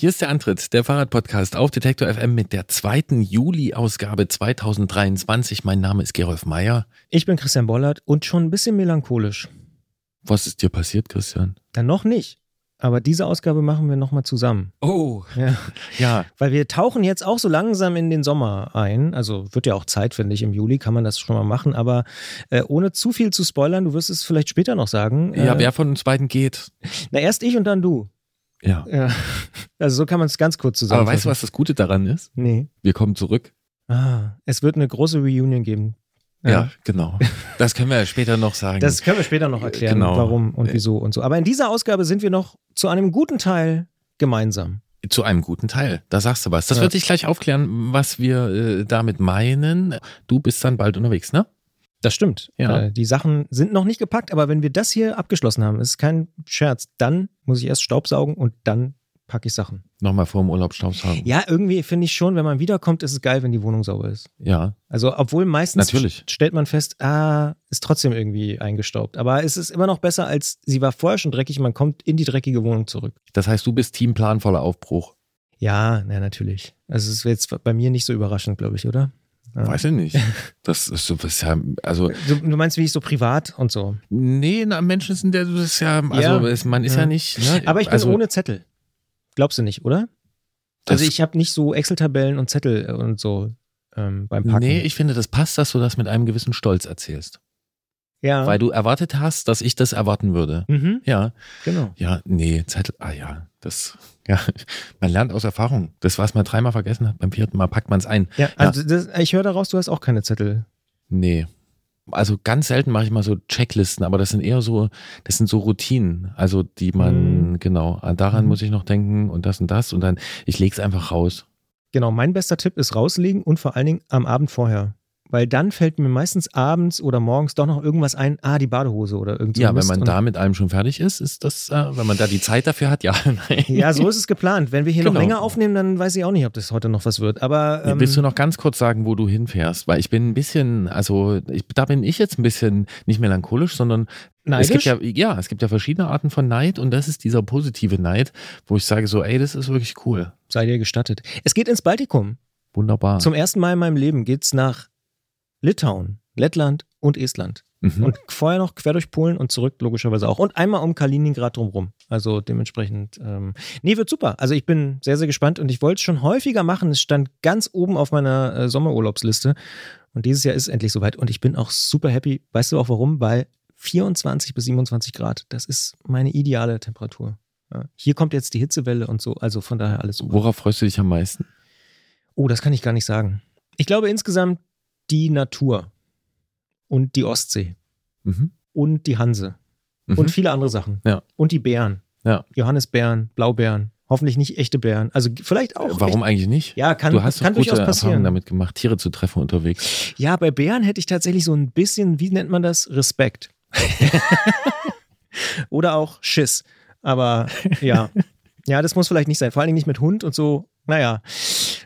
Hier ist der Antritt, der Fahrradpodcast auf Detektor FM mit der zweiten Juli-Ausgabe 2023. Mein Name ist Gerolf Meyer. Ich bin Christian Bollert und schon ein bisschen melancholisch. Was ist dir passiert, Christian? Dann noch nicht. Aber diese Ausgabe machen wir nochmal zusammen. Oh. Ja. Ja. Weil wir tauchen jetzt auch so langsam in den Sommer ein. Also wird ja auch Zeit, finde ich. Im Juli kann man das schon mal machen. Aber äh, ohne zu viel zu spoilern, du wirst es vielleicht später noch sagen. Ja, äh, wer von uns beiden geht? Na, erst ich und dann du. Ja. Ja. Also so kann man es ganz kurz Aber zusammenfassen. weißt du, was das Gute daran ist? Nee. Wir kommen zurück. Ah, es wird eine große Reunion geben. Ja, genau. Das können wir ja später noch sagen. Das können wir später noch erklären, Genau. warum und wieso und so. Aber in dieser Ausgabe sind wir noch zu einem guten Teil gemeinsam. Zu einem guten Teil. Da sagst du was. Das Ja. wird sich gleich aufklären, was wir äh, damit meinen. Du bist dann bald unterwegs, ne? Das stimmt. Ja. Äh, die Sachen sind noch nicht gepackt, aber wenn wir das hier abgeschlossen haben, ist kein Scherz, dann muss ich erst Staubsaugen und dann packe ich Sachen. Nochmal vor dem Urlaub Staubsaugen. Ja, irgendwie finde ich schon, wenn man wiederkommt, ist es geil, wenn die Wohnung sauber ist. Ja. Also, obwohl meistens Natürlich. st- stellt man fest, ah, ist trotzdem irgendwie eingestaubt. Aber es ist immer noch besser, als sie war vorher schon dreckig, man kommt in die dreckige Wohnung zurück. Das heißt, du bist Teamplan voller Aufbruch. Ja, na, natürlich. Also, es ist jetzt bei mir nicht so überraschend, glaube ich, oder? Ja. Weiß ich nicht. Das ist so, das ist ja, also, Du, du meinst, wie ich so privat und so. nee, na, Menschen sind ja, das ist ja, also, Ja. man ist ja, nicht, ne? Aber ich bin also, ohne Zettel. Glaubst du nicht, oder? Also ich habe nicht so Excel-Tabellen und Zettel und so ähm, beim Packen. Nee, ich finde, das passt, dass du das mit einem gewissen Stolz erzählst. Ja. Weil du erwartet hast, dass ich das erwarten würde. mhm, Ja, genau. ja, nee, Zettel, ah ja, das, ja, man lernt aus Erfahrung. Das, was man dreimal vergessen hat, beim vierten Mal packt man es ein. Ja, also Das, ich höre daraus, du hast auch keine Zettel. Nee. Also ganz selten mache ich mal so Checklisten, aber das sind eher so, das sind so Routinen, also die man, genau, daran Mhm. muss ich noch denken und das und das und dann, ich lege es einfach raus. Genau, mein bester Tipp ist rauslegen und vor allen Dingen am Abend vorher. Weil dann fällt mir meistens abends oder morgens doch noch irgendwas ein, ah, die Badehose oder irgend so Ja, wenn man da mit allem schon fertig ist, ist das, äh, wenn man da die Zeit dafür hat, ja, nein. Ja, so ist es geplant. Wenn wir hier Genau. noch länger aufnehmen, dann weiß ich auch nicht, ob das heute noch was wird. Aber ähm, Willst du noch ganz kurz sagen, wo du hinfährst? Weil ich bin ein bisschen, also ich, da bin ich jetzt ein bisschen nicht melancholisch, sondern es gibt neidisch? ja, ja, es gibt ja verschiedene Arten von Neid und das ist dieser positive Neid, wo ich sage so, ey, das ist wirklich cool. sei dir gestattet. Es geht ins Baltikum. Wunderbar. Zum ersten Mal in meinem Leben geht's nach Litauen, Lettland und Estland. mhm. Und vorher noch quer durch Polen und zurück, logischerweise auch. Und einmal um Kaliningrad drumrum. Also dementsprechend, ähm, nee, wird super. Also ich bin sehr, sehr gespannt und ich wollte es schon häufiger machen. Es stand ganz oben auf meiner äh, Sommerurlaubsliste. Und dieses Jahr ist es endlich soweit. Und ich bin auch super happy. Weißt du auch warum? Weil 24 bis 27 Grad, das ist meine ideale Temperatur. Ja. Hier kommt jetzt die Hitzewelle und so. Also von daher alles super. Worauf freust du dich am meisten? Oh, das kann ich gar nicht sagen. Ich glaube insgesamt die Natur und die Ostsee Mhm. und die Hanse Mhm. und viele andere Sachen. Ja. Und die Bären. Ja. Johannisbeeren, Blaubeeren. Hoffentlich nicht echte Bären. Also vielleicht auch. Warum Echt, eigentlich nicht? ja, kann, du hast doch kann gute durchaus Erfahrungen passieren. damit gemacht, Tiere zu treffen unterwegs. Ja, bei Bären hätte ich tatsächlich so ein bisschen, wie nennt man das? Respekt. Oder auch Schiss. Aber ja. Ja, das muss vielleicht nicht sein. Vor allen Dingen nicht mit Hund und so. Naja,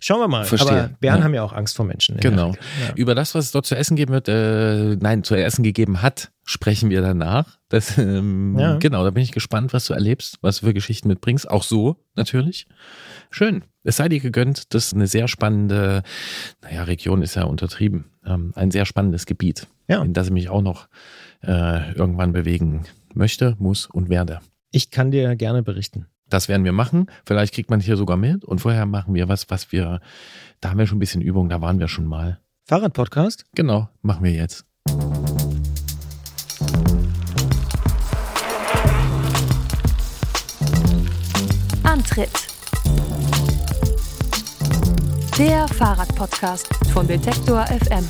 schauen wir mal. Verstehe. Aber Bären Ja. haben ja auch Angst vor Menschen. Genau. Ja. Über das, was es dort zu essen geben wird, äh, nein, zu essen gegeben hat, sprechen wir danach. Das, ähm, Ja. Genau, da bin ich gespannt, was du erlebst, was du für Geschichten mitbringst. Auch so, natürlich. Schön. Es sei dir gegönnt. Das ist eine sehr spannende, naja, Region ist ja untertrieben. Ähm, ein sehr spannendes Gebiet, Ja. in das ich mich auch noch äh, irgendwann bewegen möchte, muss und werde. Ich kann dir gerne berichten. Das werden wir machen. Vielleicht kriegt man hier sogar mit. Und vorher machen wir was, was wir, da haben wir schon ein bisschen Übung, da waren wir schon mal. Fahrradpodcast? Genau, machen wir jetzt. Antritt. Der Fahrradpodcast von Detektor FM.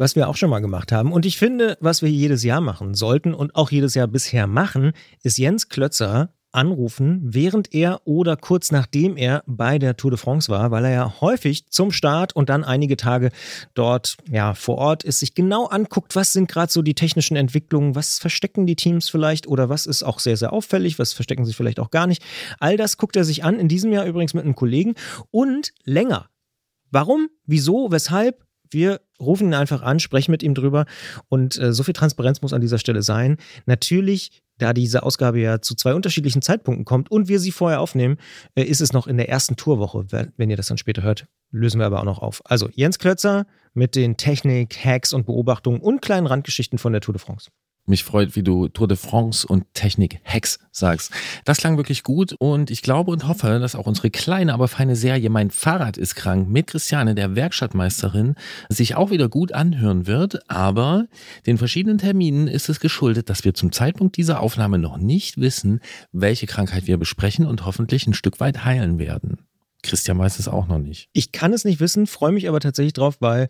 Was wir auch schon mal gemacht haben. Und ich finde, was wir jedes Jahr machen sollten und auch jedes Jahr bisher machen, ist Jens Klötzer anrufen, während er oder kurz nachdem er bei der Tour de France war, weil er ja häufig zum Start und dann einige Tage dort ja vor Ort ist, sich genau anguckt, was sind gerade so die technischen Entwicklungen, was verstecken die Teams vielleicht oder was ist auch sehr sehr auffällig, was verstecken sie vielleicht auch gar nicht. All das guckt er sich an in diesem Jahr übrigens mit einem Kollegen und länger. Warum? Wieso? Weshalb? Wir rufen ihn einfach an, sprechen mit ihm drüber und äh, so viel Transparenz muss an dieser Stelle sein. Natürlich da diese Ausgabe ja zu zwei unterschiedlichen Zeitpunkten kommt und wir sie vorher aufnehmen, äh, ist es noch in der ersten Tourwoche. Wenn ihr das dann später hört, lösen wir aber auch noch auf. Also Jens Klötzer mit den Technik, Hacks und Beobachtungen und kleinen Randgeschichten von der Tour de France. Mich freut, wie du Tour de France und Technik Hacks sagst. Das klang wirklich gut und ich glaube und hoffe, dass auch unsere kleine, aber feine Serie Mein Fahrrad ist krank mit Christiane, der Werkstattmeisterin, sich auch wieder gut anhören wird. Aber den verschiedenen Terminen ist es geschuldet, dass wir zum Zeitpunkt dieser Aufnahme noch nicht wissen, welche Krankheit wir besprechen und hoffentlich ein Stück weit heilen werden. Christian weiß es auch noch nicht. Ich kann es nicht wissen, freue mich aber tatsächlich drauf, weil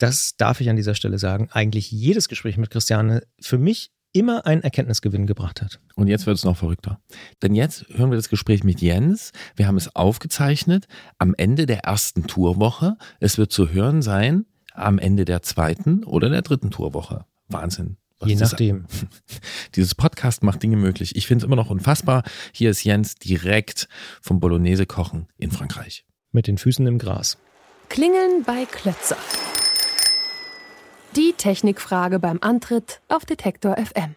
das darf ich an dieser Stelle sagen, eigentlich jedes Gespräch mit Christiane für mich immer einen Erkenntnisgewinn gebracht hat. Und jetzt wird es noch verrückter. Denn jetzt hören wir das Gespräch mit Jens. Wir haben es aufgezeichnet am Ende der ersten Tourwoche. Es wird zu hören sein am Ende der zweiten oder der dritten Tourwoche. Wahnsinn. Was Je nachdem. Dieses Podcast macht Dinge möglich. Ich finde es immer noch unfassbar. Hier ist Jens direkt vom Bolognese kochen in Frankreich. Mit den Füßen im Gras. Klingeln bei Klötzer. Die Technikfrage beim Antritt auf Detektor FM.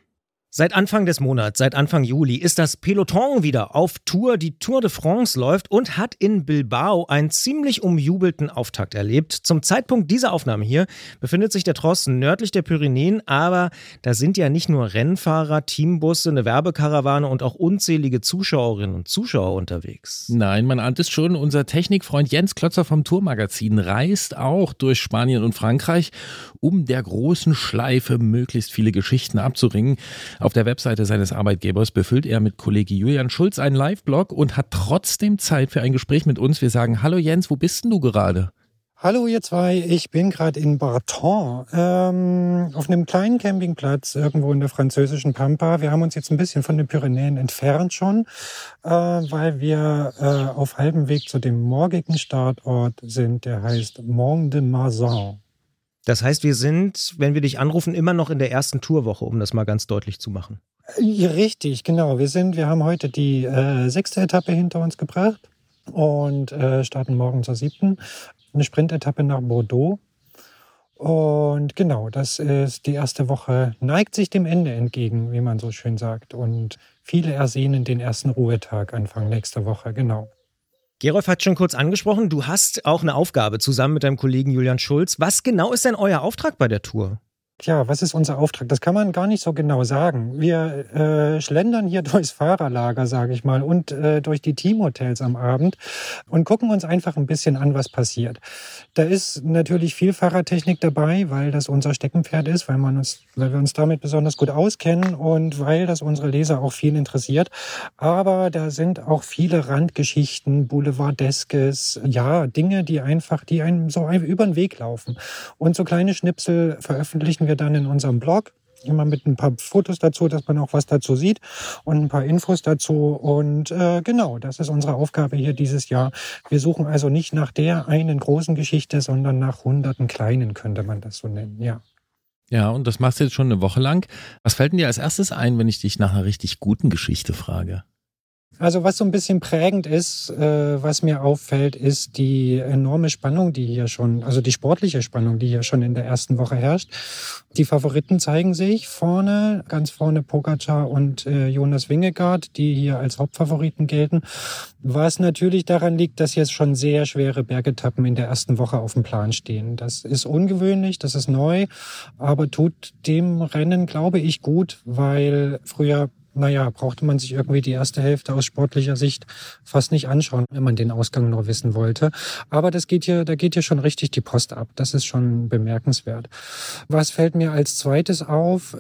Seit Anfang des Monats, seit Anfang Juli, ist das Peloton wieder auf Tour. Die Tour de France läuft und hat in Bilbao einen ziemlich umjubelten Auftakt erlebt. Zum Zeitpunkt dieser Aufnahme hier befindet sich der Tross nördlich der Pyrenäen, aber da sind ja nicht nur Rennfahrer, Teambusse, eine Werbekarawane und auch unzählige Zuschauerinnen und Zuschauer unterwegs. Nein, man ahnt es schon, unser Technikfreund Jens Klötzer vom Tourmagazin reist auch durch Spanien und Frankreich, um der großen Schleife möglichst viele Geschichten abzuringen. Auf der Webseite seines Arbeitgebers befüllt er mit Kollege Julian Schulz einen Live-Blog und hat trotzdem Zeit für ein Gespräch mit uns. Wir sagen, hallo Jens, wo bist denn du gerade? Hallo ihr zwei, ich bin gerade in Barton ähm, auf einem kleinen Campingplatz irgendwo in der französischen Pampa. Wir haben uns jetzt ein bisschen von den Pyrenäen entfernt schon, äh, weil wir äh, auf halbem Weg zu dem morgigen Startort sind, der heißt Mont de Marsan. Das heißt, wir sind, wenn wir dich anrufen, immer noch in der ersten Tourwoche, um das mal ganz deutlich zu machen. Richtig, genau. Wir sind, wir haben heute die äh, sechste Etappe hinter uns gebracht und äh, starten morgen zur siebten. Eine Sprintetappe nach Bordeaux. Und genau, das ist die erste Woche, neigt sich dem Ende entgegen, wie man so schön sagt. Und viele ersehnen den ersten Ruhetag Anfang nächster Woche, genau. Gerolf hat schon kurz angesprochen, du hast auch eine Aufgabe zusammen mit deinem Kollegen Julian Schulz. Was genau ist denn euer Auftrag bei der Tour? Tja, was ist unser Auftrag? Das kann man gar nicht so genau sagen. Wir äh, schlendern hier durchs Fahrerlager, sage ich mal, und äh, durch die Teamhotels am Abend und gucken uns einfach ein bisschen an, was passiert. Da ist natürlich viel Fahrertechnik dabei, weil das unser Steckenpferd ist, weil, man uns, weil wir uns damit besonders gut auskennen und weil das unsere Leser auch viel interessiert. Aber da sind auch viele Randgeschichten, Boulevardeskes, ja, Dinge, die einfach, die einem so über den Weg laufen. Und so kleine Schnipsel veröffentlichen veröffentlichen wir dann in unserem Blog. Immer mit ein paar Fotos dazu, dass man auch was dazu sieht und ein paar Infos dazu. Und äh, genau, das ist unsere Aufgabe hier dieses Jahr. Wir suchen also nicht nach der einen großen Geschichte, sondern nach hunderten kleinen, könnte man das so nennen, ja. Ja, und das machst du jetzt schon eine Woche lang. Was fällt denn dir als erstes ein, wenn ich dich nach einer richtig guten Geschichte frage? Also was so ein bisschen prägend ist, äh, was mir auffällt, ist die enorme Spannung, die hier schon, also die sportliche Spannung, die hier schon in der ersten Woche herrscht. Die Favoriten zeigen sich vorne, ganz vorne Pogacar und äh, Jonas Wingegaard, die hier als Hauptfavoriten gelten. Was natürlich daran liegt, dass jetzt schon sehr schwere Bergetappen in der ersten Woche auf dem Plan stehen. Das ist ungewöhnlich, das ist neu, aber tut dem Rennen, glaube ich, gut, weil früher naja, brauchte man sich irgendwie die erste Hälfte aus sportlicher Sicht fast nicht anschauen, wenn man den Ausgang nur wissen wollte. Aber das geht hier, da geht hier schon richtig die Post ab. Das ist schon bemerkenswert. Was fällt mir als zweites auf?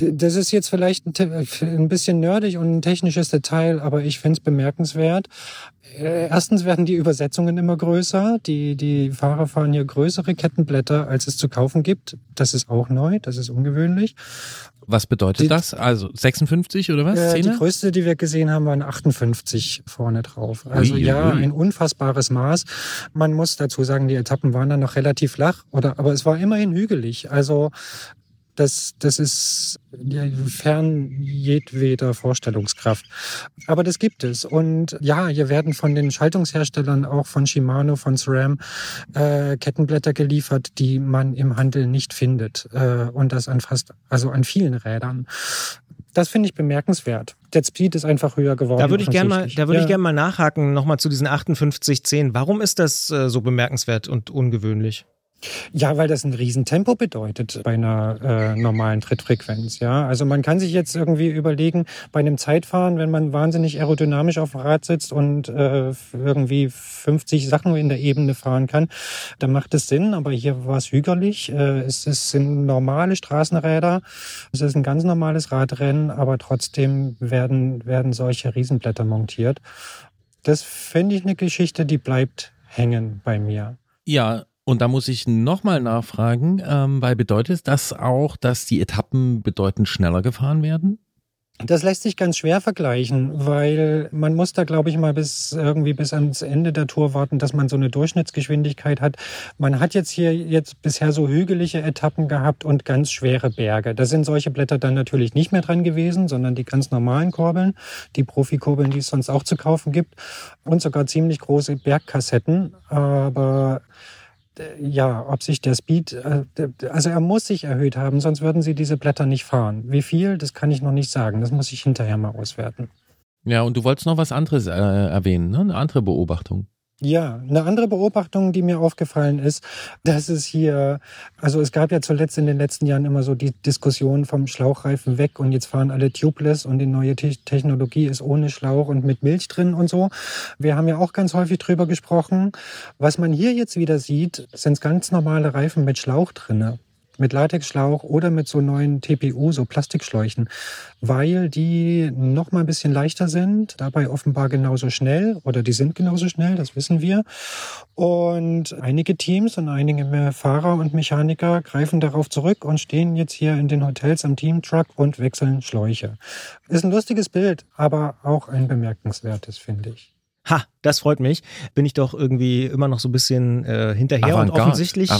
Das ist jetzt vielleicht ein bisschen nerdig und ein technisches Detail, aber ich finde es bemerkenswert. Erstens werden die Übersetzungen immer größer. Die, die Fahrer fahren hier größere Kettenblätter, als es zu kaufen gibt. Das ist auch neu, das ist ungewöhnlich. Was bedeutet die, das? Also 56 oder was? Äh, die größte, die wir gesehen haben, waren 58 vorne drauf. Also ui, ja, ui. ein unfassbares Maß. Man muss dazu sagen, die Etappen waren dann noch relativ flach, oder, aber es war immerhin hügelig. Also das, das ist fern jedweder Vorstellungskraft. Aber das gibt es. Und ja, hier werden von den Schaltungsherstellern, auch von Shimano, von SRAM, äh, Kettenblätter geliefert, die man im Handel nicht findet. Äh, und das an fast, also an vielen Rädern. Das finde ich bemerkenswert. Der Speed ist einfach höher geworden. Da würde ich gerne mal, da würde ja. ich gerne mal nachhaken, nochmal zu diesen 5810. Warum ist das äh, so bemerkenswert und ungewöhnlich? Ja, weil das ein Riesentempo bedeutet bei einer äh, normalen Trittfrequenz. Ja, also man kann sich jetzt irgendwie überlegen, bei einem Zeitfahren, wenn man wahnsinnig aerodynamisch auf dem Rad sitzt und äh, irgendwie 50 Sachen in der Ebene fahren kann, dann macht es Sinn. Aber hier war es hügerlich. Äh, es, es sind normale Straßenräder. Es ist ein ganz normales Radrennen, aber trotzdem werden, werden solche Riesenblätter montiert. Das finde ich eine Geschichte, die bleibt hängen bei mir. Ja, und da muss ich nochmal nachfragen, ähm, weil bedeutet das auch, dass die Etappen bedeutend schneller gefahren werden? Das lässt sich ganz schwer vergleichen, weil man muss da, glaube ich, mal bis irgendwie bis ans Ende der Tour warten, dass man so eine Durchschnittsgeschwindigkeit hat. Man hat jetzt hier jetzt bisher so hügelige Etappen gehabt und ganz schwere Berge. Da sind solche Blätter dann natürlich nicht mehr dran gewesen, sondern die ganz normalen Kurbeln, die Profikurbeln, die es sonst auch zu kaufen gibt und sogar ziemlich große Bergkassetten. Aber ja, ob sich der Speed, äh, also er muss sich erhöht haben, sonst würden sie diese Blätter nicht fahren. Wie viel, das kann ich noch nicht sagen. Das muss ich hinterher mal auswerten. Ja, und du wolltest noch was anderes äh, erwähnen, ne? eine andere Beobachtung. Ja, eine andere Beobachtung, die mir aufgefallen ist, dass es hier, also es gab ja zuletzt in den letzten Jahren immer so die Diskussion vom Schlauchreifen weg und jetzt fahren alle tubeless und die neue Technologie ist ohne Schlauch und mit Milch drin und so. Wir haben ja auch ganz häufig drüber gesprochen. Was man hier jetzt wieder sieht, sind ganz normale Reifen mit Schlauch drinne mit Latexschlauch oder mit so neuen TPU, so Plastikschläuchen, weil die noch mal ein bisschen leichter sind, dabei offenbar genauso schnell oder die sind genauso schnell, das wissen wir. Und einige Teams und einige Fahrer und Mechaniker greifen darauf zurück und stehen jetzt hier in den Hotels am Teamtruck und wechseln Schläuche. Ist ein lustiges Bild, aber auch ein bemerkenswertes, finde ich. Ha, das freut mich. Bin ich doch irgendwie immer noch so ein bisschen äh, hinterher Avantgarde. und offensichtlich,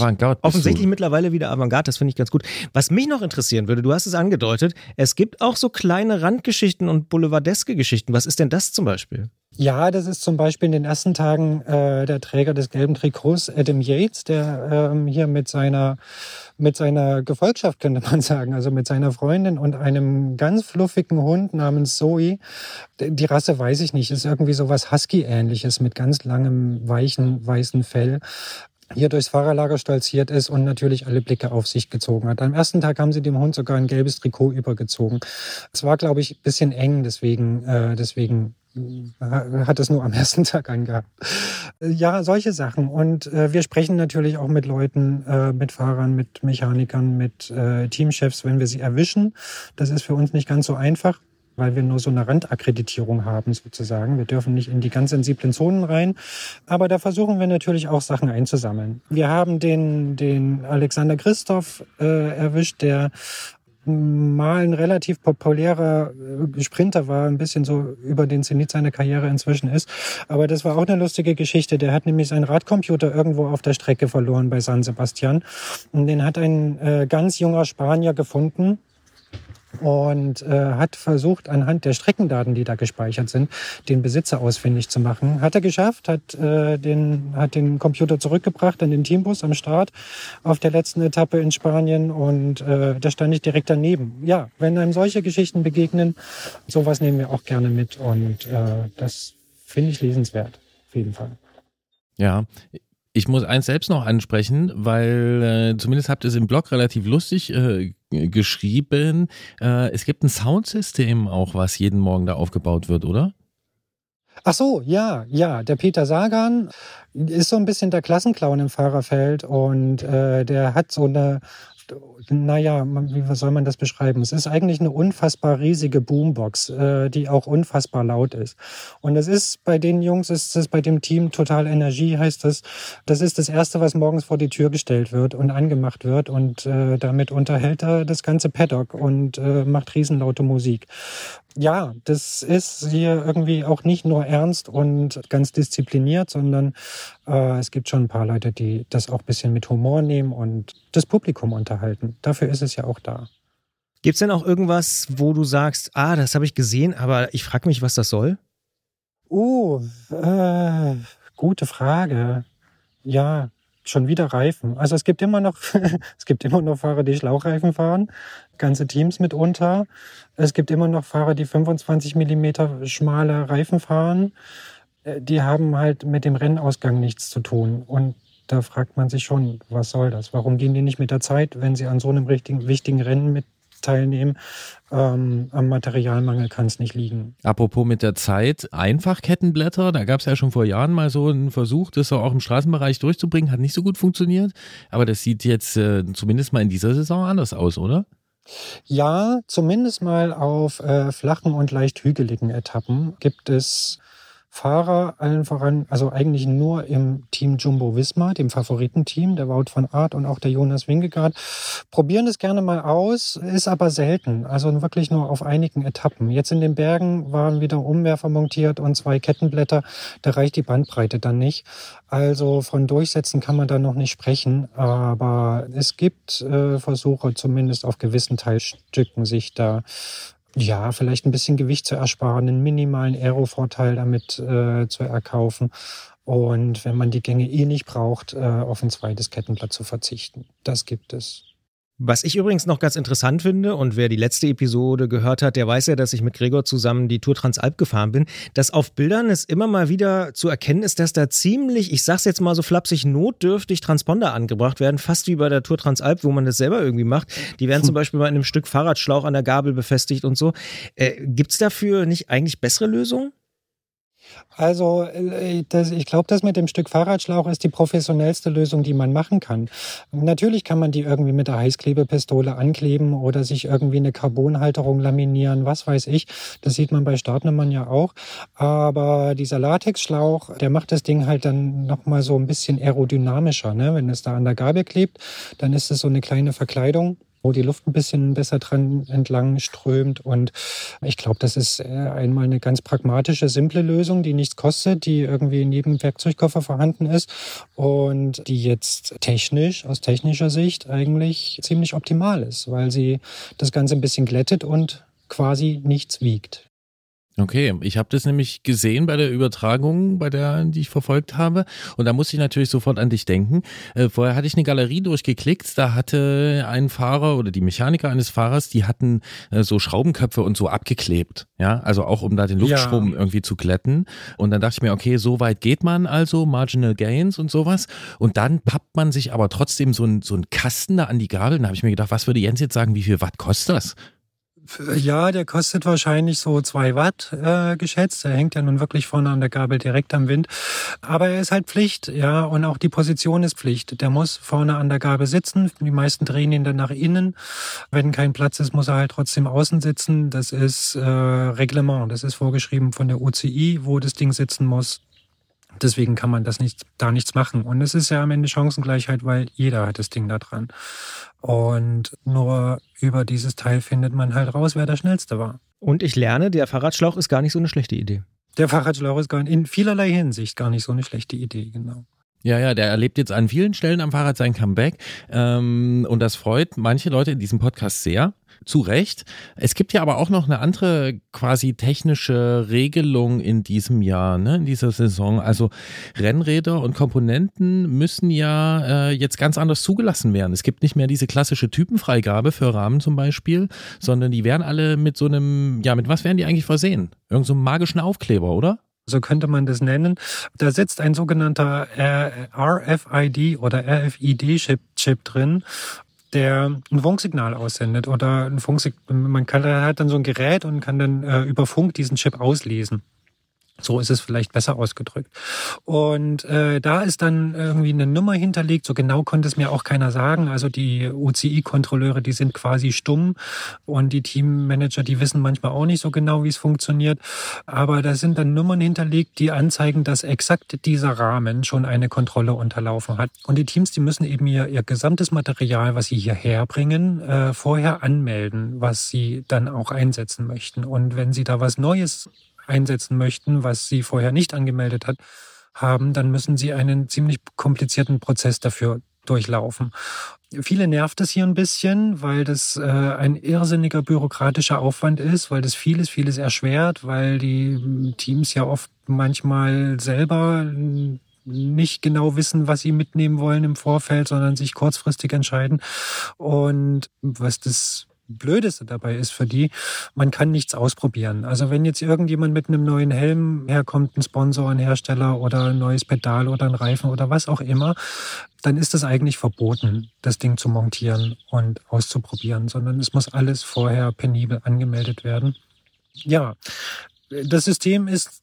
offensichtlich mittlerweile wieder Avantgarde. Das finde ich ganz gut. Was mich noch interessieren würde, du hast es angedeutet, es gibt auch so kleine Randgeschichten und boulevardeske Geschichten. Was ist denn das zum Beispiel? Ja, das ist zum Beispiel in den ersten Tagen äh, der Träger des gelben Trikots, Adam Yates, der ähm, hier mit seiner mit seiner Gefolgschaft, könnte man sagen, also mit seiner Freundin und einem ganz fluffigen Hund namens Zoe. Die Rasse weiß ich nicht, ist irgendwie so was Husky-ähnliches mit ganz langem, weichen, weißen Fell hier durchs Fahrerlager stolziert ist und natürlich alle Blicke auf sich gezogen hat. Am ersten Tag haben sie dem Hund sogar ein gelbes Trikot übergezogen. Es war, glaube ich, bisschen eng, deswegen, äh, deswegen hat es nur am ersten Tag angehabt. Ja, solche Sachen. Und äh, wir sprechen natürlich auch mit Leuten, äh, mit Fahrern, mit Mechanikern, mit äh, Teamchefs, wenn wir sie erwischen. Das ist für uns nicht ganz so einfach weil wir nur so eine Randakkreditierung haben sozusagen. Wir dürfen nicht in die ganz sensiblen Zonen rein. Aber da versuchen wir natürlich auch Sachen einzusammeln. Wir haben den, den Alexander Christoph äh, erwischt, der mal ein relativ populärer äh, Sprinter war, ein bisschen so über den Zenit seiner Karriere inzwischen ist. Aber das war auch eine lustige Geschichte. Der hat nämlich seinen Radcomputer irgendwo auf der Strecke verloren bei San Sebastian. Und den hat ein äh, ganz junger Spanier gefunden und äh, hat versucht, anhand der Streckendaten, die da gespeichert sind, den Besitzer ausfindig zu machen. Hat er geschafft, hat, äh, den, hat den Computer zurückgebracht an den Teambus am Start auf der letzten Etappe in Spanien und äh, da stand ich direkt daneben. Ja, wenn einem solche Geschichten begegnen, sowas nehmen wir auch gerne mit und äh, das finde ich lesenswert, auf jeden Fall. Ja, ich muss eins selbst noch ansprechen, weil äh, zumindest habt ihr es im Blog relativ lustig äh, geschrieben. Äh, es gibt ein Soundsystem auch, was jeden Morgen da aufgebaut wird, oder? Ach so, ja, ja. Der Peter Sagan ist so ein bisschen der Klassenclown im Fahrerfeld und äh, der hat so eine naja, wie soll man das beschreiben? Es ist eigentlich eine unfassbar riesige Boombox, äh, die auch unfassbar laut ist. Und es ist bei den Jungs, ist es bei dem Team total Energie, heißt das. Das ist das Erste, was morgens vor die Tür gestellt wird und angemacht wird. Und äh, damit unterhält er das ganze Paddock und äh, macht riesenlaute Musik ja, das ist hier irgendwie auch nicht nur ernst und ganz diszipliniert, sondern äh, es gibt schon ein paar Leute, die das auch ein bisschen mit Humor nehmen und das Publikum unterhalten. Dafür ist es ja auch da. Gibt es denn auch irgendwas, wo du sagst, ah, das habe ich gesehen, aber ich frage mich, was das soll? Oh, äh, gute Frage. Ja, schon wieder Reifen. Also es gibt immer noch, es gibt immer noch Fahrer, die Schlauchreifen fahren, ganze Teams mitunter. Es gibt immer noch Fahrer, die 25 Millimeter schmale Reifen fahren. Äh, die haben halt mit dem Rennausgang nichts zu tun. Und da fragt man sich schon, was soll das? Warum gehen die nicht mit der Zeit, wenn sie an so einem richtigen, wichtigen Rennen mit teilnehmen. Ähm, am Materialmangel kann es nicht liegen. Apropos mit der Zeit, Einfachkettenblätter, da gab es ja schon vor Jahren mal so einen Versuch, das auch im Straßenbereich durchzubringen, hat nicht so gut funktioniert. Aber das sieht jetzt äh, zumindest mal in dieser Saison anders aus, oder? Ja, zumindest mal auf äh, flachen und leicht hügeligen Etappen gibt es Fahrer, allen voran, also eigentlich nur im Team Jumbo Visma, dem Favoritenteam, der Wout von Art und auch der Jonas Wingegaard, probieren das gerne mal aus, ist aber selten, also wirklich nur auf einigen Etappen. Jetzt in den Bergen waren wieder Umwerfer montiert und zwei Kettenblätter, da reicht die Bandbreite dann nicht. Also von Durchsetzen kann man da noch nicht sprechen, aber es gibt äh, Versuche, zumindest auf gewissen Teilstücken sich da ja, vielleicht ein bisschen Gewicht zu ersparen, einen minimalen Aero-Vorteil damit äh, zu erkaufen. Und wenn man die Gänge eh nicht braucht, äh, auf ein zweites Kettenblatt zu verzichten. Das gibt es. Was ich übrigens noch ganz interessant finde, und wer die letzte Episode gehört hat, der weiß ja, dass ich mit Gregor zusammen die Tour Transalp gefahren bin, dass auf Bildern es immer mal wieder zu erkennen ist, dass da ziemlich, ich sag's jetzt mal so flapsig, notdürftig Transponder angebracht werden, fast wie bei der Tour Transalp, wo man das selber irgendwie macht. Die werden zum Beispiel mal in einem Stück Fahrradschlauch an der Gabel befestigt und so. Äh, gibt's dafür nicht eigentlich bessere Lösungen? Also äh, ich glaube, das mit dem Stück Fahrradschlauch ist die professionellste Lösung, die man machen kann. Natürlich kann man die irgendwie mit der Heißklebepistole ankleben oder sich irgendwie eine Carbonhalterung laminieren, was weiß ich. Das sieht man bei Startnummern ja auch. Aber dieser Latexschlauch, der macht das Ding halt dann nochmal so ein bisschen aerodynamischer. Ne? Wenn es da an der Gabel klebt, dann ist es so eine kleine Verkleidung wo die Luft ein bisschen besser dran entlang strömt. Und ich glaube, das ist äh, einmal eine ganz pragmatische, simple Lösung, die nichts kostet, die irgendwie in jedem Werkzeugkoffer vorhanden ist und die jetzt technisch, aus technischer Sicht eigentlich ziemlich optimal ist, weil sie das Ganze ein bisschen glättet und quasi nichts wiegt. Okay, ich habe das nämlich gesehen bei der Übertragung, bei der, die ich verfolgt habe. Und da musste ich natürlich sofort an dich denken. Äh, vorher hatte ich eine Galerie durchgeklickt, da hatte ein Fahrer oder die Mechaniker eines Fahrers, die hatten äh, so Schraubenköpfe und so abgeklebt. Ja, also auch um da den Luftstrom ja. irgendwie zu glätten. Und dann dachte ich mir, okay, so weit geht man also, Marginal Gains und sowas. Und dann pappt man sich aber trotzdem so ein, so ein Kasten da an die Gabel. Und da habe ich mir gedacht, was würde Jens jetzt sagen, wie viel Watt kostet das? Ja, der kostet wahrscheinlich so zwei Watt äh, geschätzt. Er hängt ja nun wirklich vorne an der Gabel direkt am Wind. Aber er ist halt Pflicht, ja, und auch die Position ist Pflicht. Der muss vorne an der Gabel sitzen. Die meisten drehen ihn dann nach innen. Wenn kein Platz ist, muss er halt trotzdem außen sitzen. Das ist äh, Reglement. Das ist vorgeschrieben von der UCI, wo das Ding sitzen muss. Deswegen kann man das nicht, da nichts machen. Und es ist ja am Ende Chancengleichheit, weil jeder hat das Ding da dran. Und nur über dieses Teil findet man halt raus, wer der Schnellste war. Und ich lerne, der Fahrradschlauch ist gar nicht so eine schlechte Idee. Der Fahrradschlauch ist gar in vielerlei Hinsicht gar nicht so eine schlechte Idee, genau. Ja, ja, der erlebt jetzt an vielen Stellen am Fahrrad sein Comeback. Ähm, und das freut manche Leute in diesem Podcast sehr zu Recht. Es gibt ja aber auch noch eine andere quasi technische Regelung in diesem Jahr, ne, in dieser Saison. Also Rennräder und Komponenten müssen ja äh, jetzt ganz anders zugelassen werden. Es gibt nicht mehr diese klassische Typenfreigabe für Rahmen zum Beispiel, sondern die werden alle mit so einem, ja, mit was werden die eigentlich versehen? Irgend so einem magischen Aufkleber, oder? So könnte man das nennen. Da sitzt ein sogenannter RFID oder RFID-Chip drin der ein Funksignal aussendet oder ein Funksignal. Man kann, hat dann so ein Gerät und kann dann äh, über Funk diesen Chip auslesen. So ist es vielleicht besser ausgedrückt. Und äh, da ist dann irgendwie eine Nummer hinterlegt. So genau konnte es mir auch keiner sagen. Also die UCI-Kontrolleure, die sind quasi stumm und die Teammanager, die wissen manchmal auch nicht so genau, wie es funktioniert. Aber da sind dann Nummern hinterlegt, die anzeigen, dass exakt dieser Rahmen schon eine Kontrolle unterlaufen hat. Und die Teams, die müssen eben ihr, ihr gesamtes Material, was sie hierher bringen, äh, vorher anmelden, was sie dann auch einsetzen möchten. Und wenn sie da was Neues einsetzen möchten, was sie vorher nicht angemeldet hat, haben, dann müssen sie einen ziemlich komplizierten Prozess dafür durchlaufen. Viele nervt es hier ein bisschen, weil das äh, ein irrsinniger bürokratischer Aufwand ist, weil das vieles, vieles erschwert, weil die Teams ja oft manchmal selber nicht genau wissen, was sie mitnehmen wollen im Vorfeld, sondern sich kurzfristig entscheiden. Und was das Blödeste dabei ist für die, man kann nichts ausprobieren. Also wenn jetzt irgendjemand mit einem neuen Helm herkommt, ein Sponsor, ein Hersteller oder ein neues Pedal oder ein Reifen oder was auch immer, dann ist es eigentlich verboten, das Ding zu montieren und auszuprobieren, sondern es muss alles vorher penibel angemeldet werden. Ja, das System ist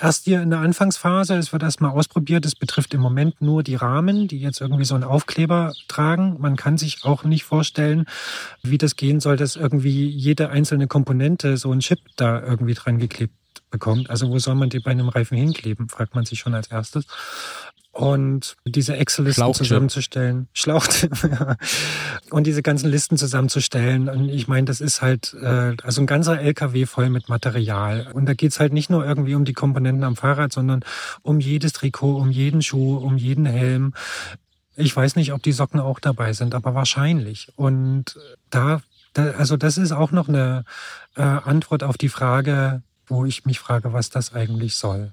erst hier in der Anfangsphase, es wird erstmal ausprobiert. Es betrifft im Moment nur die Rahmen, die jetzt irgendwie so einen Aufkleber tragen. Man kann sich auch nicht vorstellen, wie das gehen soll, dass irgendwie jede einzelne Komponente so einen Chip da irgendwie dran geklebt bekommt. Also wo soll man die bei einem Reifen hinkleben, fragt man sich schon als erstes und diese Excel-Listen zusammenzustellen. Schlauch, ja. Und diese ganzen Listen zusammenzustellen. Und ich meine, das ist halt äh, also ein ganzer LKW voll mit Material. Und da geht's halt nicht nur irgendwie um die Komponenten am Fahrrad, sondern um jedes Trikot, um jeden Schuh, um jeden Helm. Ich weiß nicht, ob die Socken auch dabei sind, aber wahrscheinlich. Und da, da also das ist auch noch eine äh, Antwort auf die Frage, wo ich mich frage, was das eigentlich soll.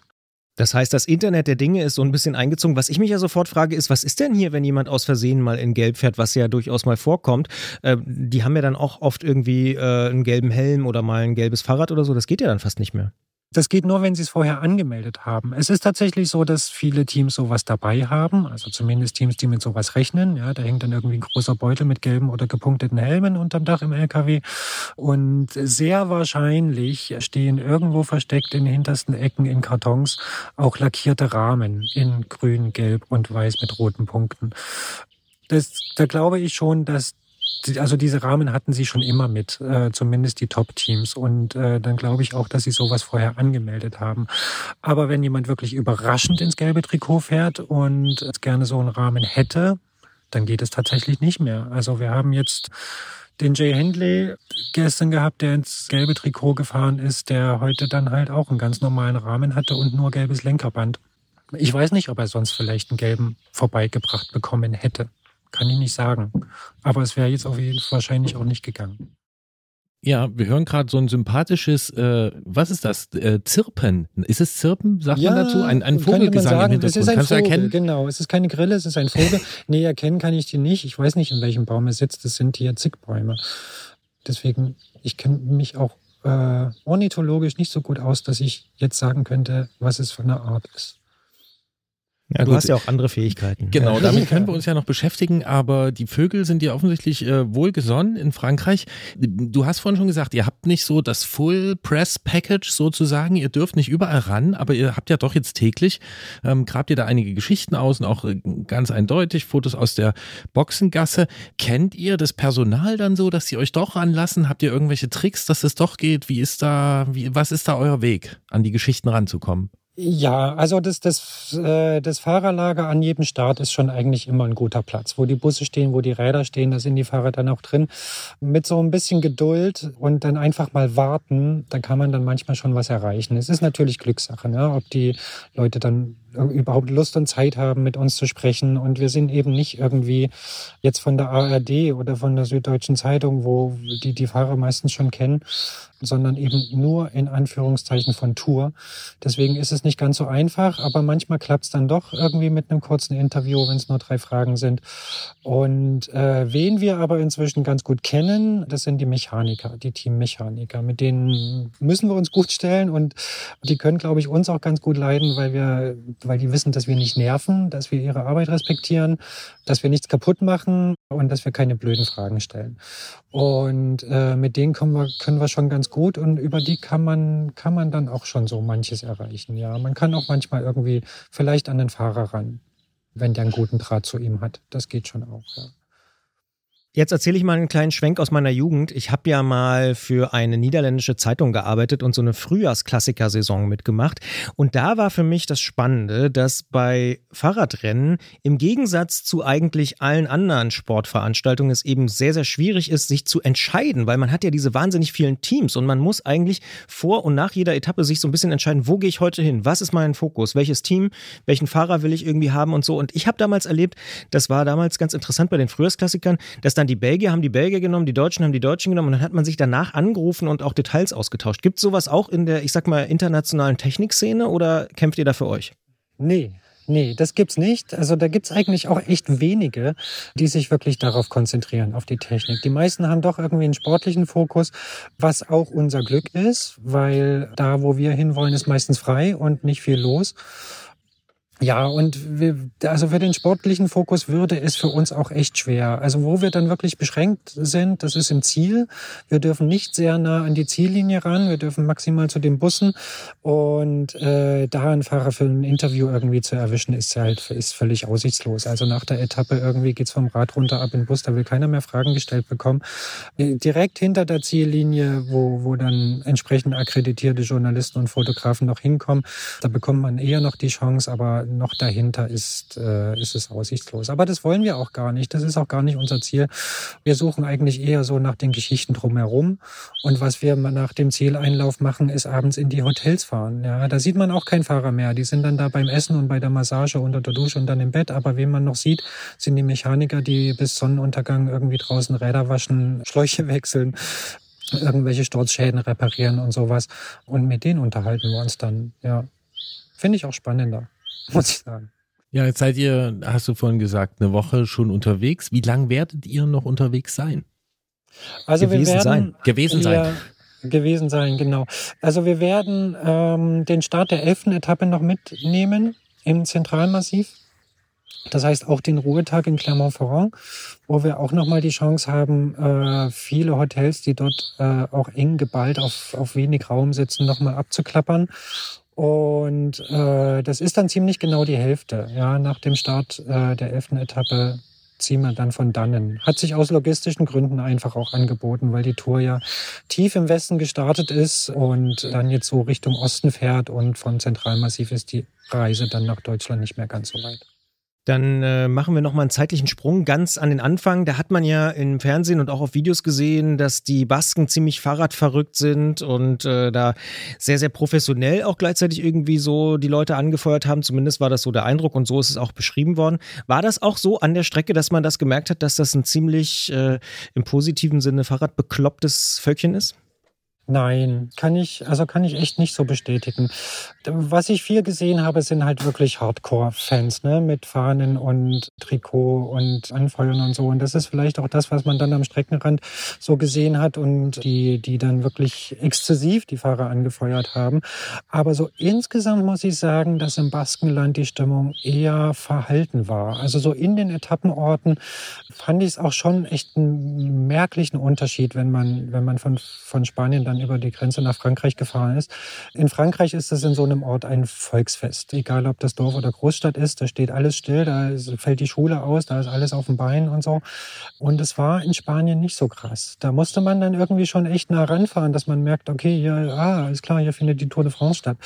Das heißt, das Internet der Dinge ist so ein bisschen eingezogen. Was ich mich ja sofort frage, ist, was ist denn hier, wenn jemand aus Versehen mal in Gelb fährt, was ja durchaus mal vorkommt? Äh, die haben ja dann auch oft irgendwie äh, einen gelben Helm oder mal ein gelbes Fahrrad oder so. Das geht ja dann fast nicht mehr. Das geht nur, wenn Sie es vorher angemeldet haben. Es ist tatsächlich so, dass viele Teams sowas dabei haben, also zumindest Teams, die mit sowas rechnen. Ja, da hängt dann irgendwie ein großer Beutel mit gelben oder gepunkteten Helmen unterm Dach im LKW. Und sehr wahrscheinlich stehen irgendwo versteckt in den hintersten Ecken in Kartons auch lackierte Rahmen in grün, gelb und weiß mit roten Punkten. Das, da glaube ich schon, dass also diese Rahmen hatten sie schon immer mit, äh, zumindest die Top-Teams. Und äh, dann glaube ich auch, dass sie sowas vorher angemeldet haben. Aber wenn jemand wirklich überraschend ins gelbe Trikot fährt und gerne so einen Rahmen hätte, dann geht es tatsächlich nicht mehr. Also wir haben jetzt den Jay Hindley gestern gehabt, der ins gelbe Trikot gefahren ist, der heute dann halt auch einen ganz normalen Rahmen hatte und nur gelbes Lenkerband. Ich weiß nicht, ob er sonst vielleicht einen gelben vorbeigebracht bekommen hätte. Kann ich nicht sagen. Aber es wäre jetzt auf jeden Fall wahrscheinlich auch nicht gegangen. Ja, wir hören gerade so ein sympathisches, äh, was ist das? Äh, Zirpen. Ist es Zirpen, sagt ja, man dazu? Ein, ein Vogelgesang sagen, im Hintergrund. Es ist ein Kannst Vogel, du erkennen? Genau, es ist keine Grille, es ist ein Vogel. nee, erkennen kann ich die nicht. Ich weiß nicht, in welchem Baum er sitzt. Das sind hier zig Bäume. Deswegen, ich kenne mich auch äh, ornithologisch nicht so gut aus, dass ich jetzt sagen könnte, was es für eine Art ist. Ja, du hast ja auch andere Fähigkeiten. Genau, damit können wir uns ja noch beschäftigen, aber die Vögel sind ja offensichtlich äh, wohlgesonnen in Frankreich. Du hast vorhin schon gesagt, ihr habt nicht so das Full Press Package sozusagen, ihr dürft nicht überall ran, aber ihr habt ja doch jetzt täglich, ähm, grabt ihr da einige Geschichten aus und auch äh, ganz eindeutig Fotos aus der Boxengasse. Kennt ihr das Personal dann so, dass sie euch doch ranlassen? Habt ihr irgendwelche Tricks, dass es doch geht? Wie ist da, wie, was ist da euer Weg, an die Geschichten ranzukommen? Ja, also das, das, äh, das Fahrerlager an jedem Start ist schon eigentlich immer ein guter Platz. Wo die Busse stehen, wo die Räder stehen, da sind die Fahrer dann auch drin. Mit so ein bisschen Geduld und dann einfach mal warten, da kann man dann manchmal schon was erreichen. Es ist natürlich Glückssache, ne? ob die Leute dann überhaupt Lust und Zeit haben, mit uns zu sprechen. Und wir sind eben nicht irgendwie jetzt von der ARD oder von der Süddeutschen Zeitung, wo die die Fahrer meistens schon kennen, sondern eben nur in Anführungszeichen von Tour. Deswegen ist es nicht ganz so einfach, aber manchmal klappt es dann doch irgendwie mit einem kurzen Interview, wenn es nur drei Fragen sind. Und äh, wen wir aber inzwischen ganz gut kennen, das sind die Mechaniker, die Teammechaniker. Mit denen müssen wir uns gut stellen und die können, glaube ich, uns auch ganz gut leiden, weil wir, weil die wissen, dass wir nicht nerven, dass wir ihre Arbeit respektieren, dass wir nichts kaputt machen und dass wir keine blöden Fragen stellen. Und äh, mit denen können wir, können wir schon ganz gut und über die kann man, kann man dann auch schon so manches erreichen. Ja, man kann auch manchmal irgendwie vielleicht an den Fahrer ran, wenn der einen guten Draht zu ihm hat. Das geht schon auch. Ja. Jetzt erzähle ich mal einen kleinen Schwenk aus meiner Jugend. Ich habe ja mal für eine niederländische Zeitung gearbeitet und so eine Frühjahrsklassiker-Saison mitgemacht. Und da war für mich das Spannende, dass bei Fahrradrennen im Gegensatz zu eigentlich allen anderen Sportveranstaltungen es eben sehr, sehr schwierig ist, sich zu entscheiden, weil man hat ja diese wahnsinnig vielen Teams und man muss eigentlich vor und nach jeder Etappe sich so ein bisschen entscheiden, wo gehe ich heute hin? Was ist mein Fokus? Welches Team? Welchen Fahrer will ich irgendwie haben und so? Und ich habe damals erlebt, das war damals ganz interessant bei den Frühjahrsklassikern, dass dann die Belgier haben die Belgier genommen, die Deutschen haben die Deutschen genommen und dann hat man sich danach angerufen und auch Details ausgetauscht. Gibt es sowas auch in der, ich sag mal, internationalen Technikszene oder kämpft ihr da für euch? Nee, nee, das gibt's nicht. Also da gibt's eigentlich auch echt wenige, die sich wirklich darauf konzentrieren, auf die Technik. Die meisten haben doch irgendwie einen sportlichen Fokus, was auch unser Glück ist, weil da, wo wir hinwollen, ist meistens frei und nicht viel los. Ja, und wir, also für den sportlichen Fokus würde es für uns auch echt schwer. Also wo wir dann wirklich beschränkt sind, das ist im Ziel. Wir dürfen nicht sehr nah an die Ziellinie ran. Wir dürfen maximal zu den Bussen. Und äh, da einen Fahrer für ein Interview irgendwie zu erwischen, ist halt ist völlig aussichtslos. Also nach der Etappe irgendwie geht's vom Rad runter ab in den Bus. Da will keiner mehr Fragen gestellt bekommen. Äh, direkt hinter der Ziellinie, wo, wo dann entsprechend akkreditierte Journalisten und Fotografen noch hinkommen, da bekommt man eher noch die Chance, aber noch dahinter ist, äh, ist es aussichtslos. Aber das wollen wir auch gar nicht. Das ist auch gar nicht unser Ziel. Wir suchen eigentlich eher so nach den Geschichten drumherum. Und was wir nach dem Zieleinlauf machen, ist abends in die Hotels fahren. Ja, da sieht man auch keinen Fahrer mehr. Die sind dann da beim Essen und bei der Massage unter der Dusche und dann im Bett. Aber wen man noch sieht, sind die Mechaniker, die bis Sonnenuntergang irgendwie draußen Räder waschen, Schläuche wechseln, irgendwelche Sturzschäden reparieren und sowas. Und mit denen unterhalten wir uns dann, ja. Finde ich auch spannender. muss ich sagen. Ja, jetzt seid ihr, hast du vorhin gesagt, eine Woche schon unterwegs. Wie lange werdet ihr noch unterwegs sein? Also gewesen wir werden, sein. Gewesen sein. Gewesen sein, genau. Also wir werden ähm, den Start der elften Etappe noch mitnehmen im Zentralmassiv. Das heißt auch den Ruhetag in Clermont-Ferrand, wo wir auch nochmal die Chance haben, äh, viele Hotels, die dort äh, auch eng geballt auf, auf wenig Raum sitzen, nochmal abzuklappern und äh, das ist dann ziemlich genau die Hälfte. Ja, nach dem Start äh, der elften Etappe ziehen wir dann von dannen. Hat sich aus logistischen Gründen einfach auch angeboten, weil die Tour ja tief im Westen gestartet ist und dann jetzt so Richtung Osten fährt und von Zentralmassiv ist die Reise dann nach Deutschland nicht mehr ganz so weit. Dann äh, machen wir nochmal einen zeitlichen Sprung ganz an den Anfang. Da hat man ja im Fernsehen und auch auf Videos gesehen, dass die Basken ziemlich Fahrradverrückt sind und äh, da sehr, sehr professionell auch gleichzeitig irgendwie so die Leute angefeuert haben. Zumindest war das so der Eindruck und so ist es auch beschrieben worden. War das auch so an der Strecke, dass man das gemerkt hat, dass das ein ziemlich äh, im positiven Sinne Fahrradbeklopptes Völkchen ist? Nein, kann ich, also kann ich echt nicht so bestätigen. Was ich viel gesehen habe, sind halt wirklich Hardcore-Fans, ne, mit Fahnen und Trikot und Anfeuern und so. Und das ist vielleicht auch das, was man dann am Streckenrand so gesehen hat und die, die dann wirklich exzessiv die Fahrer angefeuert haben. Aber so insgesamt muss ich sagen, dass im Baskenland die Stimmung eher verhalten war. Also so in den Etappenorten fand ich es auch schon echt einen merklichen Unterschied, wenn man, wenn man von, von Spanien dann über die Grenze nach Frankreich gefahren ist. In Frankreich ist das in so einem Ort ein Volksfest. Egal, ob das Dorf oder Großstadt ist, da steht alles still, da fällt die Schule aus, da ist alles auf dem Bein und so. Und es war in Spanien nicht so krass. Da musste man dann irgendwie schon echt nah ranfahren, dass man merkt, okay, hier, ah, ist klar, hier findet die Tour de France statt.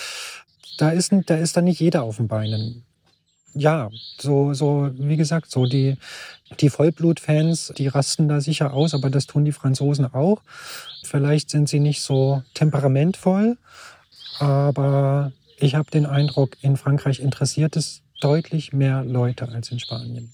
Da ist, da ist dann nicht jeder auf den Beinen ja, so, so, wie gesagt, so die, die Vollblutfans, die rasten da sicher aus, aber das tun die Franzosen auch. Vielleicht sind sie nicht so temperamentvoll, aber ich habe den Eindruck, in Frankreich interessiert es deutlich mehr Leute als in Spanien.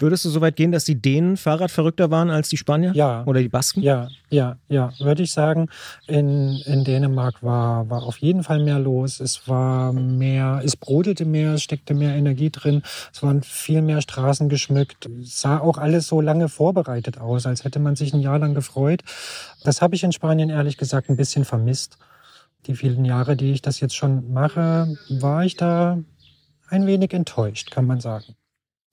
Würdest du so weit gehen, dass die Dänen Fahrradverrückter waren als die Spanier? Ja. Oder die Basken? Ja, ja, ja. Würde ich sagen, in, in Dänemark war, war auf jeden Fall mehr los. Es war mehr, es brodelte mehr, es steckte mehr Energie drin. Es waren viel mehr Straßen geschmückt. Es sah auch alles so lange vorbereitet aus, als hätte man sich ein Jahr lang gefreut. Das habe ich in Spanien ehrlich gesagt ein bisschen vermisst. Die vielen Jahre, die ich das jetzt schon mache, war ich da ein wenig enttäuscht, kann man sagen.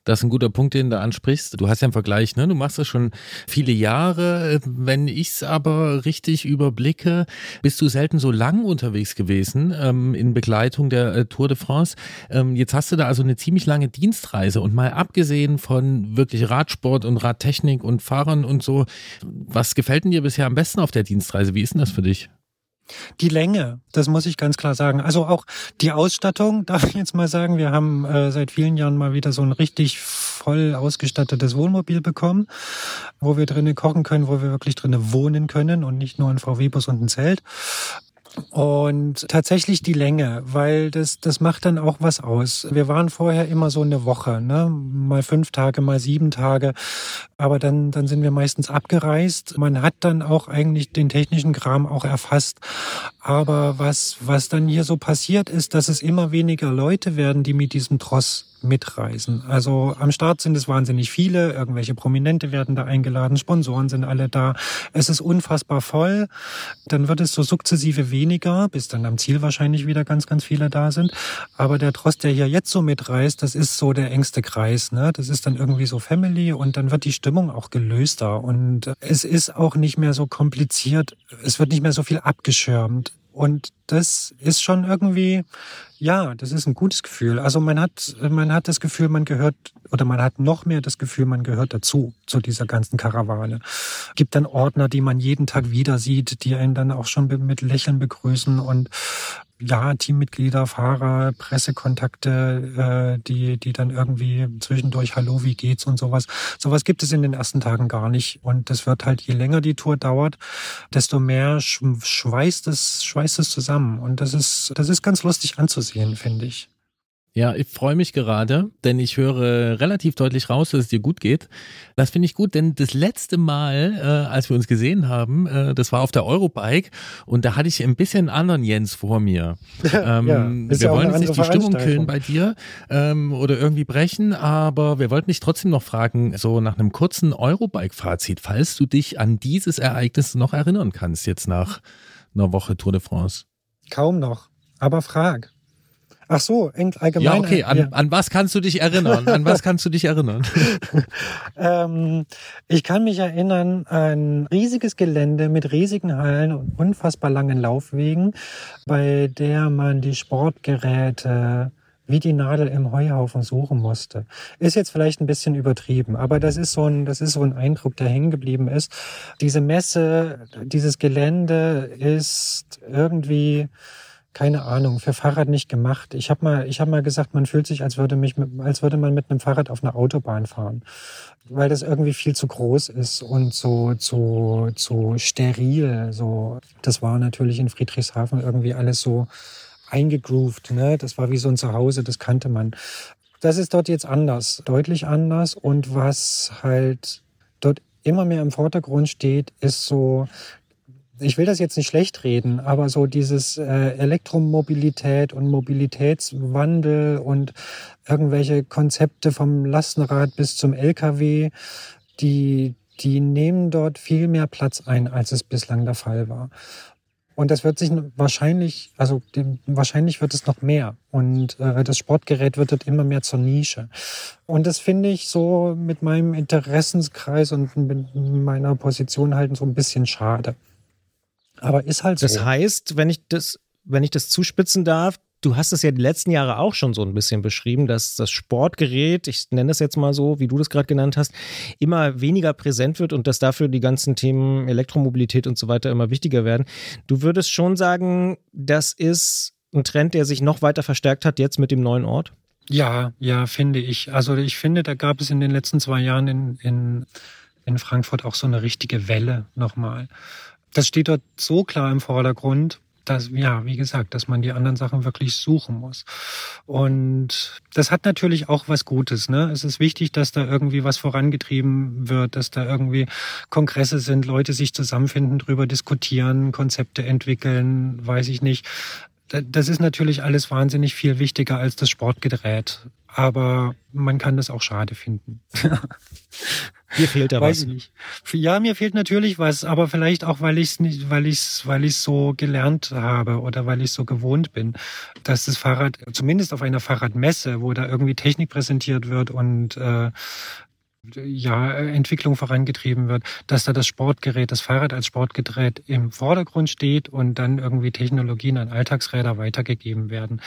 Das ist ein guter Punkt, den du ansprichst. Du hast ja einen Vergleich, ne? Du machst das schon viele Jahre. Wenn ich es aber richtig überblicke, bist du selten so lang unterwegs gewesen ähm, in Begleitung der äh, Tour de France. Ähm, jetzt hast du da also eine ziemlich lange Dienstreise und mal abgesehen von wirklich Radsport und Radtechnik und Fahrern und so, was gefällt denn dir bisher am besten auf der Dienstreise? Wie ist denn das für dich? Die Länge, das muss ich ganz klar sagen. Also auch die Ausstattung, darf ich jetzt mal sagen, wir haben äh, seit vielen Jahren mal wieder so ein richtig voll ausgestattetes Wohnmobil bekommen, wo wir drinnen kochen können, wo wir wirklich drinnen wohnen können und nicht nur ein VW-Bus und ein Zelt. Und tatsächlich die Länge, weil das, das macht dann auch was aus. Wir waren vorher immer so eine Woche, ne? mal fünf Tage, mal sieben Tage. Aber dann, dann sind wir meistens abgereist. Man hat dann auch eigentlich den technischen Kram auch erfasst. Aber was, was dann hier so passiert ist, dass es immer weniger Leute werden, die mit diesem Tross mitreisen. Also am Start sind es wahnsinnig viele, irgendwelche Prominente werden da eingeladen, Sponsoren sind alle da. Es ist unfassbar voll. Dann wird es so sukzessive weniger, bis dann am Ziel wahrscheinlich wieder ganz, ganz viele da sind. Aber der Trost, der hier jetzt so mitreist, das ist so der engste Kreis. Ne? Das ist dann irgendwie so Family und dann wird die Stimmung auch gelöster und es ist auch nicht mehr so kompliziert. Es wird nicht mehr so viel abgeschirmt. Und das ist schon irgendwie, ja, das ist ein gutes Gefühl. Also man hat, man hat das Gefühl, man gehört, oder man hat noch mehr das Gefühl, man gehört dazu, zu dieser ganzen Karawane. Gibt dann Ordner, die man jeden Tag wieder sieht, die einen dann auch schon mit Lächeln begrüßen und ja, Teammitglieder, Fahrer, Pressekontakte, äh, die, die dann irgendwie zwischendurch Hallo, wie geht's und sowas. Sowas gibt es in den ersten Tagen gar nicht. Und das wird halt, je länger die Tour dauert, desto mehr schweißt es, schweißt es zusammen. Und das ist, das ist ganz lustig anzusehen, finde ich. Ja, ich freue mich gerade, denn ich höre relativ deutlich raus, dass es dir gut geht. Das finde ich gut, denn das letzte Mal, äh, als wir uns gesehen haben, äh, das war auf der Eurobike und da hatte ich ein bisschen anderen Jens vor mir. Ähm, ja, wir ja wollen jetzt nicht die Stimmung killen bei dir ähm, oder irgendwie brechen, aber wir wollten dich trotzdem noch fragen, so nach einem kurzen Eurobike-Fazit, falls du dich an dieses Ereignis noch erinnern kannst, jetzt nach einer Woche Tour de France. Kaum noch, aber frag. Ach so, allgemein. Ja, okay. An, ja. an was kannst du dich erinnern? An was kannst du dich erinnern? ähm, ich kann mich erinnern an riesiges Gelände mit riesigen Hallen und unfassbar langen Laufwegen, bei der man die Sportgeräte wie die Nadel im Heuhaufen suchen musste. Ist jetzt vielleicht ein bisschen übertrieben, aber das ist so ein, das ist so ein Eindruck, der hängen geblieben ist. Diese Messe, dieses Gelände ist irgendwie keine Ahnung, für Fahrrad nicht gemacht. Ich habe mal, ich habe mal gesagt, man fühlt sich, als würde mich, mit, als würde man mit einem Fahrrad auf einer Autobahn fahren, weil das irgendwie viel zu groß ist und so zu zu steril. So, das war natürlich in Friedrichshafen irgendwie alles so eingegroovt. Ne, das war wie so ein Zuhause, das kannte man. Das ist dort jetzt anders, deutlich anders. Und was halt dort immer mehr im Vordergrund steht, ist so ich will das jetzt nicht schlecht reden, aber so dieses äh, Elektromobilität und Mobilitätswandel und irgendwelche Konzepte vom Lastenrad bis zum LKW, die, die nehmen dort viel mehr Platz ein, als es bislang der Fall war. Und das wird sich wahrscheinlich, also wahrscheinlich wird es noch mehr. Und äh, das Sportgerät wird dort immer mehr zur Nische. Und das finde ich so mit meinem Interessenskreis und mit meiner Position halt so ein bisschen schade. Aber ist halt so. Das heißt, wenn ich das, wenn ich das zuspitzen darf, du hast es ja die letzten Jahre auch schon so ein bisschen beschrieben, dass das Sportgerät, ich nenne es jetzt mal so, wie du das gerade genannt hast, immer weniger präsent wird und dass dafür die ganzen Themen Elektromobilität und so weiter immer wichtiger werden. Du würdest schon sagen, das ist ein Trend, der sich noch weiter verstärkt hat jetzt mit dem neuen Ort? Ja, ja, finde ich. Also ich finde, da gab es in den letzten zwei Jahren in, in, in Frankfurt auch so eine richtige Welle nochmal das steht dort so klar im Vordergrund, dass, ja, wie gesagt, dass man die anderen Sachen wirklich suchen muss. Und das hat natürlich auch was Gutes. Ne? Es ist wichtig, dass da irgendwie was vorangetrieben wird, dass da irgendwie Kongresse sind, Leute sich zusammenfinden, drüber diskutieren, Konzepte entwickeln, weiß ich nicht. Das ist natürlich alles wahnsinnig viel wichtiger als das Sportgerät. Aber man kann das auch schade finden. Mir fehlt da Weiß was. Ich nicht. Ja, mir fehlt natürlich was, aber vielleicht auch, weil ich es nicht, weil ich es, weil ich so gelernt habe oder weil ich so gewohnt bin, dass das Fahrrad, zumindest auf einer Fahrradmesse, wo da irgendwie Technik präsentiert wird und äh, ja, Entwicklung vorangetrieben wird, dass da das Sportgerät, das Fahrrad als Sportgerät im Vordergrund steht und dann irgendwie Technologien an Alltagsräder weitergegeben werden.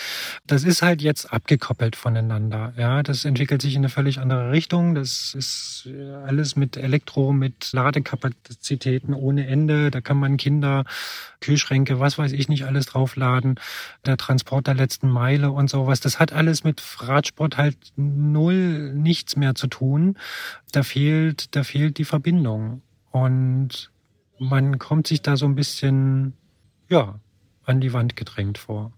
Das ist halt jetzt abgekoppelt voneinander. Ja, das entwickelt sich in eine völlig andere Richtung. Das ist alles mit Elektro, mit Ladekapazitäten ohne Ende. Da kann man Kinder Kühlschränke, was weiß ich nicht alles draufladen, der Transport der letzten Meile und sowas. Das hat alles mit Radsport halt null nichts mehr zu tun. Da fehlt, da fehlt die Verbindung. Und man kommt sich da so ein bisschen, ja, an die Wand gedrängt vor.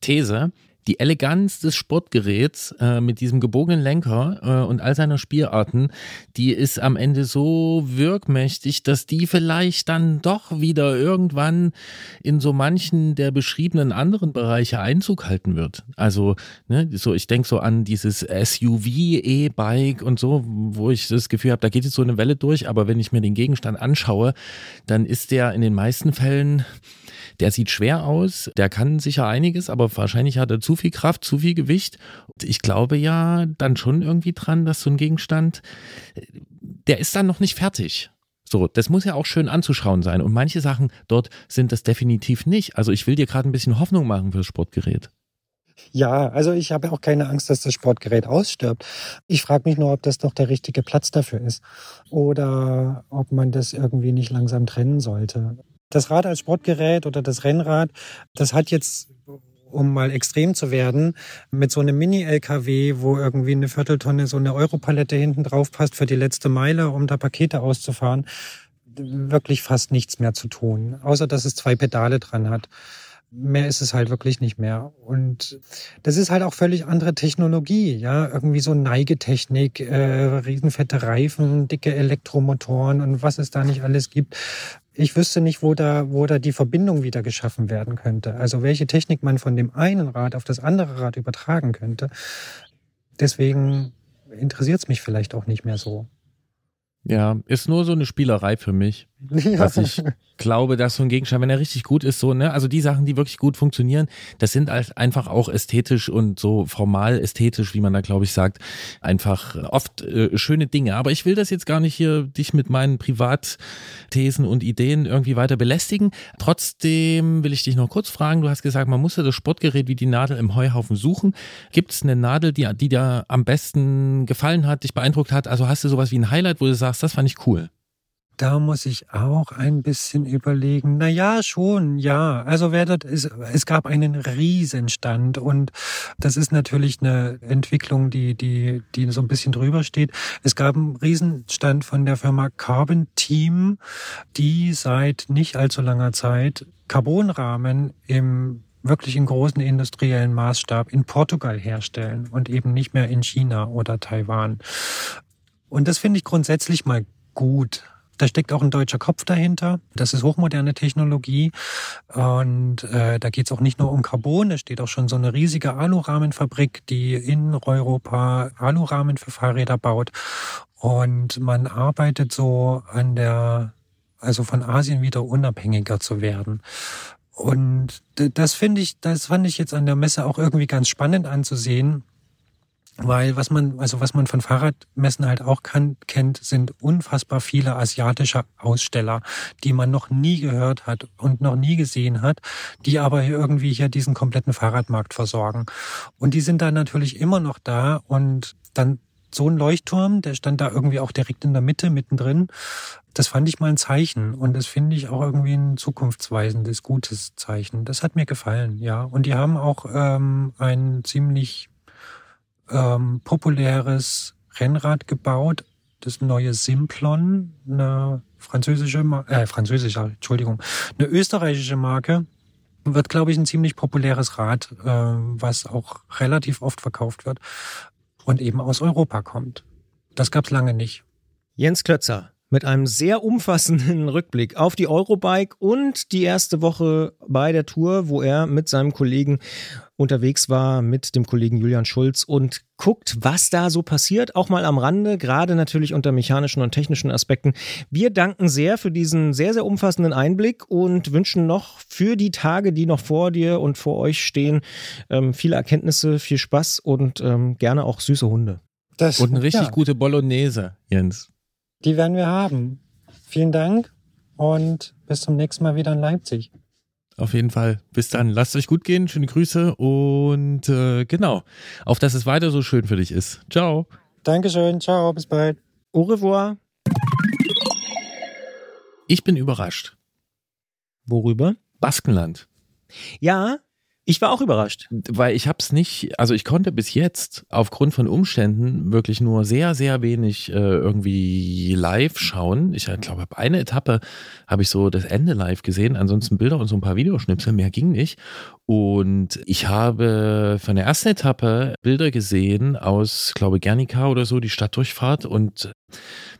These, die Eleganz des Sportgeräts äh, mit diesem gebogenen Lenker äh, und all seiner Spielarten, die ist am Ende so wirkmächtig, dass die vielleicht dann doch wieder irgendwann in so manchen der beschriebenen anderen Bereiche Einzug halten wird. Also, ne, so ich denke so an dieses SUV, E-Bike und so, wo ich das Gefühl habe, da geht jetzt so eine Welle durch, aber wenn ich mir den Gegenstand anschaue, dann ist der in den meisten Fällen der sieht schwer aus, der kann sicher einiges, aber wahrscheinlich hat er zu viel Kraft, zu viel Gewicht. Und ich glaube ja dann schon irgendwie dran, dass so ein Gegenstand, der ist dann noch nicht fertig. So, das muss ja auch schön anzuschauen sein. Und manche Sachen dort sind das definitiv nicht. Also ich will dir gerade ein bisschen Hoffnung machen fürs Sportgerät. Ja, also ich habe auch keine Angst, dass das Sportgerät ausstirbt. Ich frage mich nur, ob das noch der richtige Platz dafür ist oder ob man das irgendwie nicht langsam trennen sollte. Das Rad als Sportgerät oder das Rennrad, das hat jetzt um mal extrem zu werden, mit so einem Mini-LKW, wo irgendwie eine Vierteltonne so eine Europalette hinten drauf passt für die letzte Meile, um da Pakete auszufahren, wirklich fast nichts mehr zu tun. Außer, dass es zwei Pedale dran hat. Mehr ist es halt wirklich nicht mehr. Und das ist halt auch völlig andere Technologie, ja. Irgendwie so Neigetechnik, äh, riesenfette Reifen, dicke Elektromotoren und was es da nicht alles gibt ich wüsste nicht, wo da, wo da die Verbindung wieder geschaffen werden könnte. Also welche Technik man von dem einen Rad auf das andere Rad übertragen könnte. Deswegen interessiert es mich vielleicht auch nicht mehr so. Ja, ist nur so eine Spielerei für mich. Ja. Dass ich glaube, dass so ein Gegenstand, wenn er richtig gut ist, so, ne, also die Sachen, die wirklich gut funktionieren, das sind halt einfach auch ästhetisch und so formal ästhetisch, wie man da, glaube ich, sagt, einfach oft äh, schöne Dinge. Aber ich will das jetzt gar nicht hier dich mit meinen Privatthesen und Ideen irgendwie weiter belästigen. Trotzdem will ich dich noch kurz fragen. Du hast gesagt, man muss ja das Sportgerät wie die Nadel im Heuhaufen suchen. Gibt es eine Nadel, die, die dir am besten gefallen hat, dich beeindruckt hat? Also hast du sowas wie ein Highlight, wo du sagst, das fand ich cool? Da muss ich auch ein bisschen überlegen. Na ja, schon, ja. Also werdet es, es gab einen Riesenstand und das ist natürlich eine Entwicklung, die, die, die so ein bisschen drüber steht. Es gab einen Riesenstand von der Firma Carbon Team, die seit nicht allzu langer Zeit Carbonrahmen im wirklich in großen industriellen Maßstab in Portugal herstellen und eben nicht mehr in China oder Taiwan. Und das finde ich grundsätzlich mal gut. Da steckt auch ein deutscher Kopf dahinter. Das ist hochmoderne Technologie. Und äh, da geht es auch nicht nur um Carbon, da steht auch schon so eine riesige Alurahmenfabrik, die in Europa Alurahmen für Fahrräder baut. Und man arbeitet so an der, also von Asien wieder unabhängiger zu werden. Und das finde ich, das fand ich jetzt an der Messe auch irgendwie ganz spannend anzusehen weil was man, also was man von Fahrradmessen halt auch kann, kennt, sind unfassbar viele asiatische Aussteller, die man noch nie gehört hat und noch nie gesehen hat, die aber irgendwie hier diesen kompletten Fahrradmarkt versorgen. Und die sind da natürlich immer noch da und dann so ein Leuchtturm, der stand da irgendwie auch direkt in der Mitte, mittendrin. Das fand ich mal ein Zeichen und das finde ich auch irgendwie ein zukunftsweisendes, gutes Zeichen. Das hat mir gefallen, ja. Und die haben auch ähm, ein ziemlich ähm, populäres Rennrad gebaut, das neue Simplon, eine französische, äh, französische, Entschuldigung, eine österreichische Marke. Wird, glaube ich, ein ziemlich populäres Rad, äh, was auch relativ oft verkauft wird und eben aus Europa kommt. Das gab's lange nicht. Jens Klötzer mit einem sehr umfassenden Rückblick auf die Eurobike und die erste Woche bei der Tour, wo er mit seinem Kollegen unterwegs war mit dem Kollegen Julian Schulz und guckt, was da so passiert, auch mal am Rande, gerade natürlich unter mechanischen und technischen Aspekten. Wir danken sehr für diesen sehr, sehr umfassenden Einblick und wünschen noch für die Tage, die noch vor dir und vor euch stehen, ähm, viele Erkenntnisse, viel Spaß und ähm, gerne auch süße Hunde. Das, und eine richtig ja. gute Bolognese, Jens. Die werden wir haben. Vielen Dank und bis zum nächsten Mal wieder in Leipzig. Auf jeden Fall. Bis dann. Lasst euch gut gehen. Schöne Grüße und äh, genau. Auf dass es weiter so schön für dich ist. Ciao. Dankeschön. Ciao. Bis bald. Au revoir. Ich bin überrascht. Worüber? Baskenland. Ja, Ich war auch überrascht. Weil ich habe es nicht, also ich konnte bis jetzt aufgrund von Umständen wirklich nur sehr, sehr wenig äh, irgendwie live schauen. Ich glaube, eine Etappe habe ich so das Ende live gesehen, ansonsten Bilder und so ein paar Videoschnipsel, mehr ging nicht. Und ich habe von der ersten Etappe Bilder gesehen aus, glaube Gernika oder so, die Stadtdurchfahrt und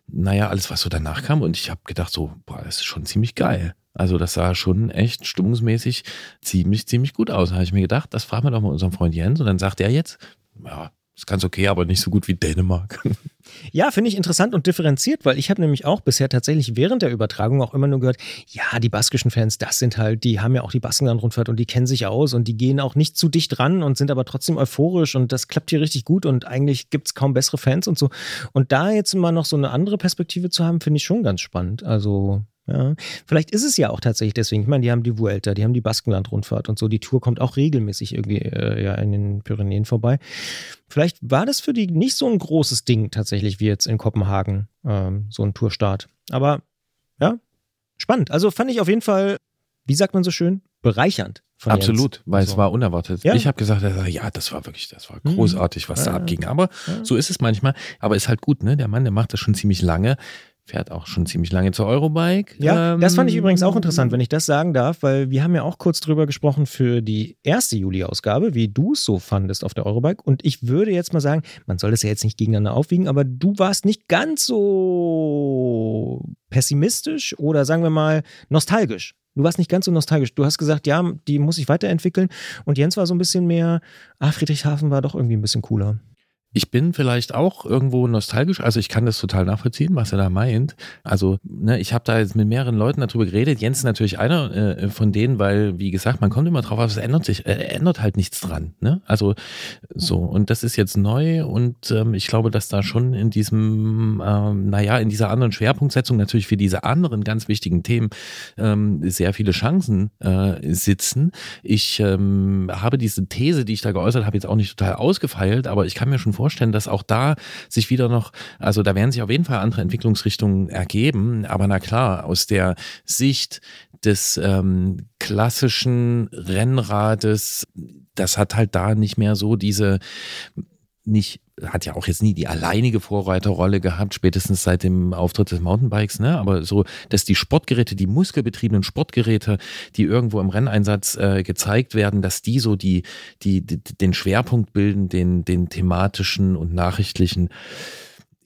naja, alles, was so danach kam. Und ich habe gedacht, so, boah, das ist schon ziemlich geil. Also das sah schon echt stimmungsmäßig ziemlich, ziemlich gut aus. Da habe ich mir gedacht, das fragen wir doch mal unseren Freund Jens. Und dann sagt er jetzt, ja, ist ganz okay, aber nicht so gut wie Dänemark. Ja, finde ich interessant und differenziert, weil ich habe nämlich auch bisher tatsächlich während der Übertragung auch immer nur gehört, ja, die baskischen Fans, das sind halt, die haben ja auch die Baskenland-Rundfahrt und die kennen sich aus und die gehen auch nicht zu dicht ran und sind aber trotzdem euphorisch und das klappt hier richtig gut und eigentlich gibt es kaum bessere Fans und so. Und da jetzt mal noch so eine andere Perspektive zu haben, finde ich schon ganz spannend. Also ja, vielleicht ist es ja auch tatsächlich deswegen. Ich meine, die haben die Vuelta, die haben die Baskenland-Rundfahrt und so. Die Tour kommt auch regelmäßig irgendwie äh, ja, in den Pyrenäen vorbei. Vielleicht war das für die nicht so ein großes Ding tatsächlich wie jetzt in Kopenhagen, ähm, so ein Tourstart. Aber ja, spannend. Also fand ich auf jeden Fall, wie sagt man so schön, bereichernd. Absolut, Jens. weil so. es war unerwartet. Ja. Ich habe gesagt, ja, das war wirklich, das war mhm. großartig, was mhm. da abging. Aber ja. so ist es manchmal. Aber ist halt gut, ne? Der Mann, der macht das schon ziemlich lange fährt auch schon ziemlich lange zur Eurobike. Ja, ähm, das fand ich übrigens auch interessant, wenn ich das sagen darf, weil wir haben ja auch kurz drüber gesprochen für die erste Juli-Ausgabe, wie du es so fandest auf der Eurobike. Und ich würde jetzt mal sagen, man soll das ja jetzt nicht gegeneinander aufwiegen, aber du warst nicht ganz so pessimistisch oder sagen wir mal nostalgisch. Du warst nicht ganz so nostalgisch. Du hast gesagt, ja, die muss ich weiterentwickeln. Und Jens war so ein bisschen mehr, ah, Friedrichshafen war doch irgendwie ein bisschen cooler ich bin vielleicht auch irgendwo nostalgisch, also ich kann das total nachvollziehen, was er da meint. Also, ne, ich habe da jetzt mit mehreren Leuten darüber geredet. Jens ist natürlich einer äh, von denen, weil, wie gesagt, man kommt immer drauf, aber es ändert sich, äh, ändert halt nichts dran. Ne? Also so, und das ist jetzt neu und ähm, ich glaube, dass da schon in diesem, ähm, naja, in dieser anderen Schwerpunktsetzung natürlich für diese anderen ganz wichtigen Themen ähm, sehr viele Chancen äh, sitzen. Ich ähm, habe diese These, die ich da geäußert habe, jetzt auch nicht total ausgefeilt, aber ich kann mir schon vorstellen, vorstellen, dass auch da sich wieder noch, also da werden sich auf jeden Fall andere Entwicklungsrichtungen ergeben. Aber na klar, aus der Sicht des ähm, klassischen Rennrades, das hat halt da nicht mehr so diese nicht, hat ja auch jetzt nie die alleinige Vorreiterrolle gehabt, spätestens seit dem Auftritt des Mountainbikes, ne? Aber so, dass die Sportgeräte, die muskelbetriebenen Sportgeräte, die irgendwo im Renneinsatz äh, gezeigt werden, dass die so die, die, die, den Schwerpunkt bilden, den, den thematischen und nachrichtlichen.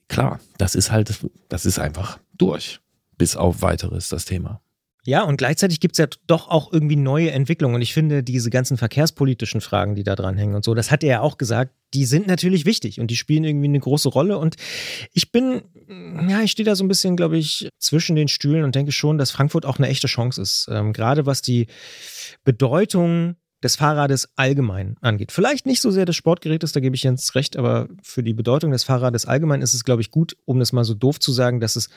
Klar, das ist halt, das ist einfach durch. Bis auf weiteres das Thema. Ja, und gleichzeitig gibt es ja doch auch irgendwie neue Entwicklungen. Und ich finde, diese ganzen verkehrspolitischen Fragen, die da dran hängen und so, das hat er ja auch gesagt, die sind natürlich wichtig und die spielen irgendwie eine große Rolle. Und ich bin, ja, ich stehe da so ein bisschen, glaube ich, zwischen den Stühlen und denke schon, dass Frankfurt auch eine echte Chance ist. Ähm, gerade was die Bedeutung des Fahrrades allgemein angeht. Vielleicht nicht so sehr des Sportgerätes, da gebe ich Jens recht, aber für die Bedeutung des Fahrrades allgemein ist es, glaube ich, gut, um das mal so doof zu sagen, dass es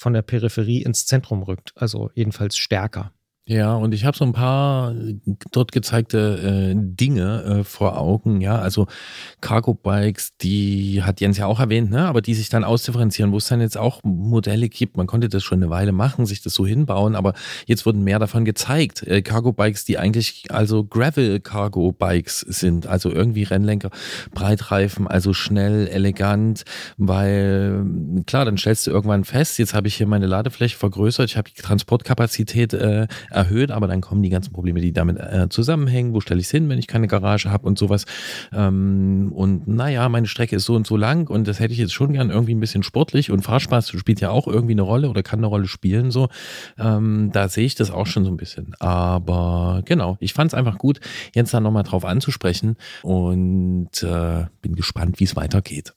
von der Peripherie ins Zentrum rückt. Also jedenfalls stärker. Ja, und ich habe so ein paar äh, dort gezeigte äh, Dinge äh, vor Augen, ja, also Cargo-Bikes, die hat Jens ja auch erwähnt, ne, aber die sich dann ausdifferenzieren, wo es dann jetzt auch Modelle gibt. Man konnte das schon eine Weile machen, sich das so hinbauen, aber jetzt wurden mehr davon gezeigt. Äh, Cargo-Bikes, die eigentlich also Gravel-Cargo-Bikes sind, also irgendwie Rennlenker, Breitreifen, also schnell, elegant, weil klar, dann stellst du irgendwann fest, jetzt habe ich hier meine Ladefläche vergrößert, ich habe die Transportkapazität äh, erhöht, aber dann kommen die ganzen Probleme, die damit äh, zusammenhängen. Wo stelle ich es hin, wenn ich keine Garage habe und sowas. Ähm, und naja, meine Strecke ist so und so lang und das hätte ich jetzt schon gern irgendwie ein bisschen sportlich und Fahrspaß spielt ja auch irgendwie eine Rolle oder kann eine Rolle spielen. So, ähm, da sehe ich das auch schon so ein bisschen. Aber genau, ich fand es einfach gut, jetzt da nochmal drauf anzusprechen und äh, bin gespannt, wie es weitergeht.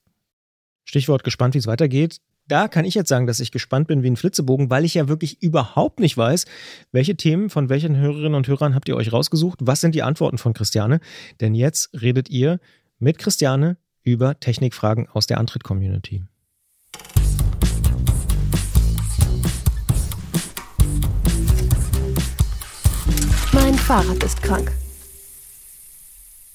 Stichwort gespannt, wie es weitergeht da kann ich jetzt sagen, dass ich gespannt bin wie ein Flitzebogen, weil ich ja wirklich überhaupt nicht weiß, welche Themen von welchen Hörerinnen und Hörern habt ihr euch rausgesucht? Was sind die Antworten von Christiane? Denn jetzt redet ihr mit Christiane über Technikfragen aus der Antritt-Community. Mein Fahrrad ist krank.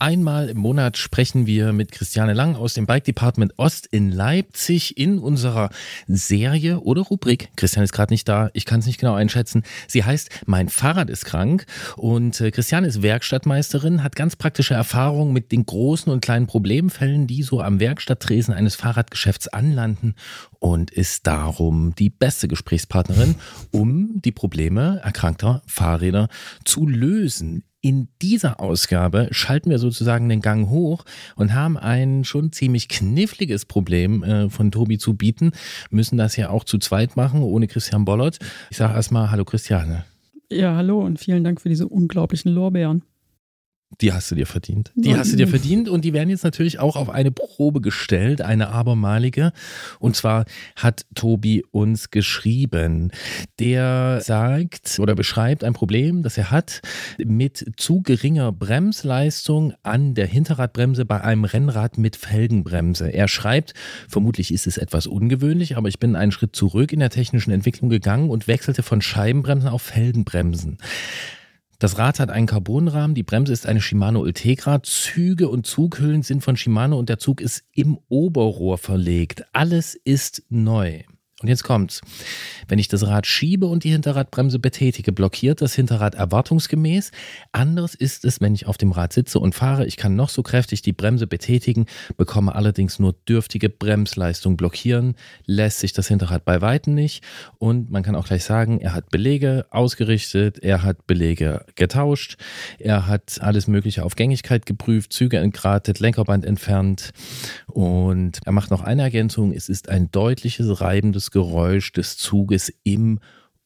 Einmal im Monat sprechen wir mit Christiane Lang aus dem Bike Department Ost in Leipzig in unserer Serie oder Rubrik. Christiane ist gerade nicht da, ich kann es nicht genau einschätzen. Sie heißt Mein Fahrrad ist krank und äh, Christiane ist Werkstattmeisterin, hat ganz praktische Erfahrungen mit den großen und kleinen Problemfällen, die so am Werkstatttresen eines Fahrradgeschäfts anlanden und ist darum die beste Gesprächspartnerin, um die Probleme erkrankter Fahrräder zu lösen. In dieser Ausgabe schalten wir sozusagen den Gang hoch und haben ein schon ziemlich kniffliges Problem äh, von Tobi zu bieten, müssen das ja auch zu zweit machen, ohne Christian Bollert. Ich sage erstmal Hallo Christiane. Ja, hallo und vielen Dank für diese unglaublichen Lorbeeren. Die hast du dir verdient. Die hast du dir verdient und die werden jetzt natürlich auch auf eine Probe gestellt, eine abermalige. Und zwar hat Tobi uns geschrieben. Der sagt oder beschreibt ein Problem, das er hat mit zu geringer Bremsleistung an der Hinterradbremse bei einem Rennrad mit Felgenbremse. Er schreibt, vermutlich ist es etwas ungewöhnlich, aber ich bin einen Schritt zurück in der technischen Entwicklung gegangen und wechselte von Scheibenbremsen auf Felgenbremsen. Das Rad hat einen Carbonrahmen, die Bremse ist eine Shimano Ultegra, Züge und Zughüllen sind von Shimano und der Zug ist im Oberrohr verlegt. Alles ist neu. Und jetzt kommt's. Wenn ich das Rad schiebe und die Hinterradbremse betätige, blockiert das Hinterrad erwartungsgemäß. Anderes ist es, wenn ich auf dem Rad sitze und fahre. Ich kann noch so kräftig die Bremse betätigen, bekomme allerdings nur dürftige Bremsleistung. Blockieren lässt sich das Hinterrad bei Weitem nicht. Und man kann auch gleich sagen, er hat Belege ausgerichtet, er hat Belege getauscht, er hat alles Mögliche auf Gängigkeit geprüft, Züge entgratet, Lenkerband entfernt. Und er macht noch eine Ergänzung. Es ist ein deutliches reibendes Geräusch des Zuges im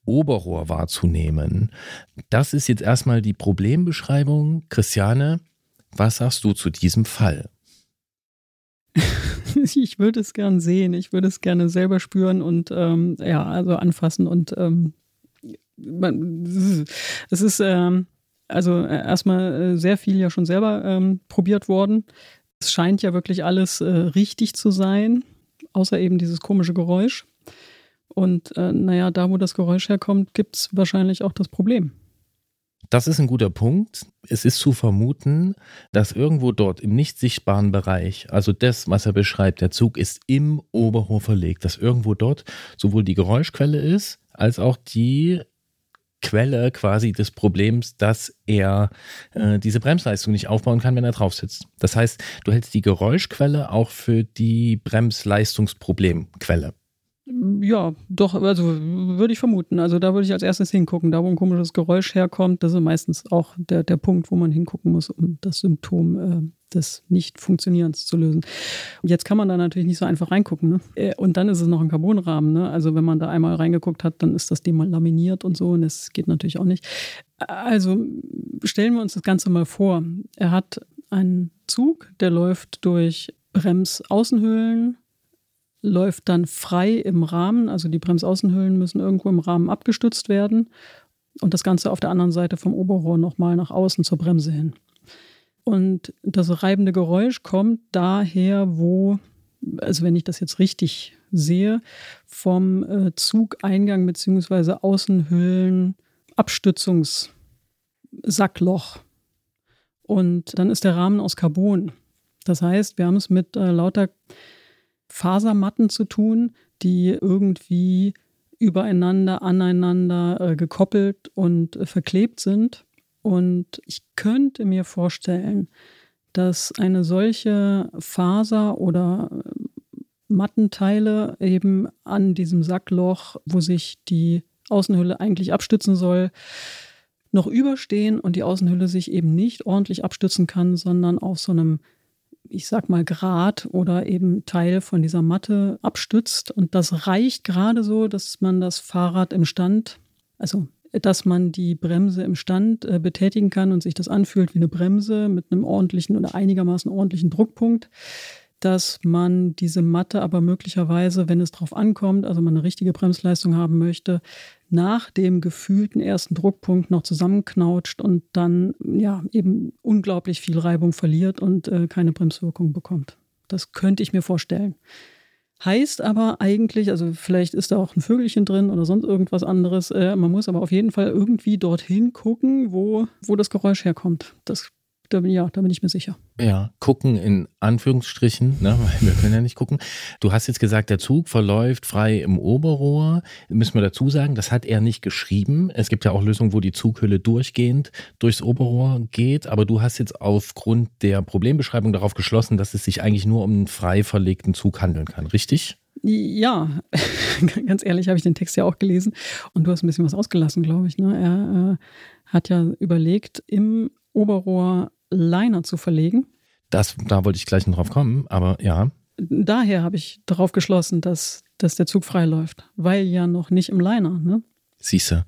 Oberrohr wahrzunehmen. Das ist jetzt erstmal die Problembeschreibung. Christiane, was sagst du zu diesem Fall? ich würde es gern sehen, ich würde es gerne selber spüren und ähm, ja, also anfassen und ähm, es ist ähm, also erstmal äh, sehr viel ja schon selber ähm, probiert worden. Es scheint ja wirklich alles äh, richtig zu sein, außer eben dieses komische Geräusch. Und äh, naja, da wo das Geräusch herkommt, gibt es wahrscheinlich auch das Problem. Das ist ein guter Punkt. Es ist zu vermuten, dass irgendwo dort im nicht sichtbaren Bereich, also das, was er beschreibt, der Zug ist im Oberrohr verlegt, dass irgendwo dort sowohl die Geräuschquelle ist, als auch die Quelle quasi des Problems, dass er äh, diese Bremsleistung nicht aufbauen kann, wenn er drauf sitzt. Das heißt, du hältst die Geräuschquelle auch für die Bremsleistungsproblemquelle. Ja, doch, also würde ich vermuten. Also da würde ich als erstes hingucken. Da, wo ein komisches Geräusch herkommt, das ist meistens auch der, der Punkt, wo man hingucken muss, um das Symptom äh, des Nicht-Funktionierens zu lösen. Jetzt kann man da natürlich nicht so einfach reingucken. Ne? Äh, und dann ist es noch ein Carbonrahmen. Ne? Also wenn man da einmal reingeguckt hat, dann ist das Ding mal laminiert und so und das geht natürlich auch nicht. Also stellen wir uns das Ganze mal vor. Er hat einen Zug, der läuft durch Bremsaußenhöhlen, läuft dann frei im Rahmen. Also die Bremsaußenhüllen müssen irgendwo im Rahmen abgestützt werden. Und das Ganze auf der anderen Seite vom Oberrohr nochmal nach außen zur Bremse hin. Und das reibende Geräusch kommt daher, wo, also wenn ich das jetzt richtig sehe, vom äh, Zugeingang bzw. Außenhüllen Abstützungssackloch. Und dann ist der Rahmen aus Carbon. Das heißt, wir haben es mit äh, lauter Fasermatten zu tun, die irgendwie übereinander, aneinander äh, gekoppelt und äh, verklebt sind. Und ich könnte mir vorstellen, dass eine solche Faser oder äh, Mattenteile eben an diesem Sackloch, wo sich die Außenhülle eigentlich abstützen soll, noch überstehen und die Außenhülle sich eben nicht ordentlich abstützen kann, sondern auf so einem ich sag mal, Grad oder eben Teil von dieser Matte abstützt. Und das reicht gerade so, dass man das Fahrrad im Stand, also dass man die Bremse im Stand äh, betätigen kann und sich das anfühlt wie eine Bremse mit einem ordentlichen oder einigermaßen ordentlichen Druckpunkt dass man diese Matte aber möglicherweise, wenn es darauf ankommt, also man eine richtige Bremsleistung haben möchte, nach dem gefühlten ersten Druckpunkt noch zusammenknautscht und dann ja eben unglaublich viel Reibung verliert und äh, keine Bremswirkung bekommt. Das könnte ich mir vorstellen. Heißt aber eigentlich, also vielleicht ist da auch ein Vögelchen drin oder sonst irgendwas anderes. Äh, man muss aber auf jeden Fall irgendwie dorthin gucken, wo, wo das Geräusch herkommt. Das da, ja, da bin ich mir sicher. Ja, gucken in Anführungsstrichen, ne, weil wir können ja nicht gucken. Du hast jetzt gesagt, der Zug verläuft frei im Oberrohr. Müssen wir dazu sagen, das hat er nicht geschrieben. Es gibt ja auch Lösungen, wo die Zughülle durchgehend durchs Oberrohr geht. Aber du hast jetzt aufgrund der Problembeschreibung darauf geschlossen, dass es sich eigentlich nur um einen frei verlegten Zug handeln kann, richtig? Ja, ganz ehrlich habe ich den Text ja auch gelesen und du hast ein bisschen was ausgelassen, glaube ich. Ne? Er äh, hat ja überlegt, im Oberrohr Liner zu verlegen. Das, da wollte ich gleich noch drauf kommen, aber ja. Daher habe ich darauf geschlossen, dass, dass der Zug frei läuft, weil ja noch nicht im Liner. Ne? Siehste.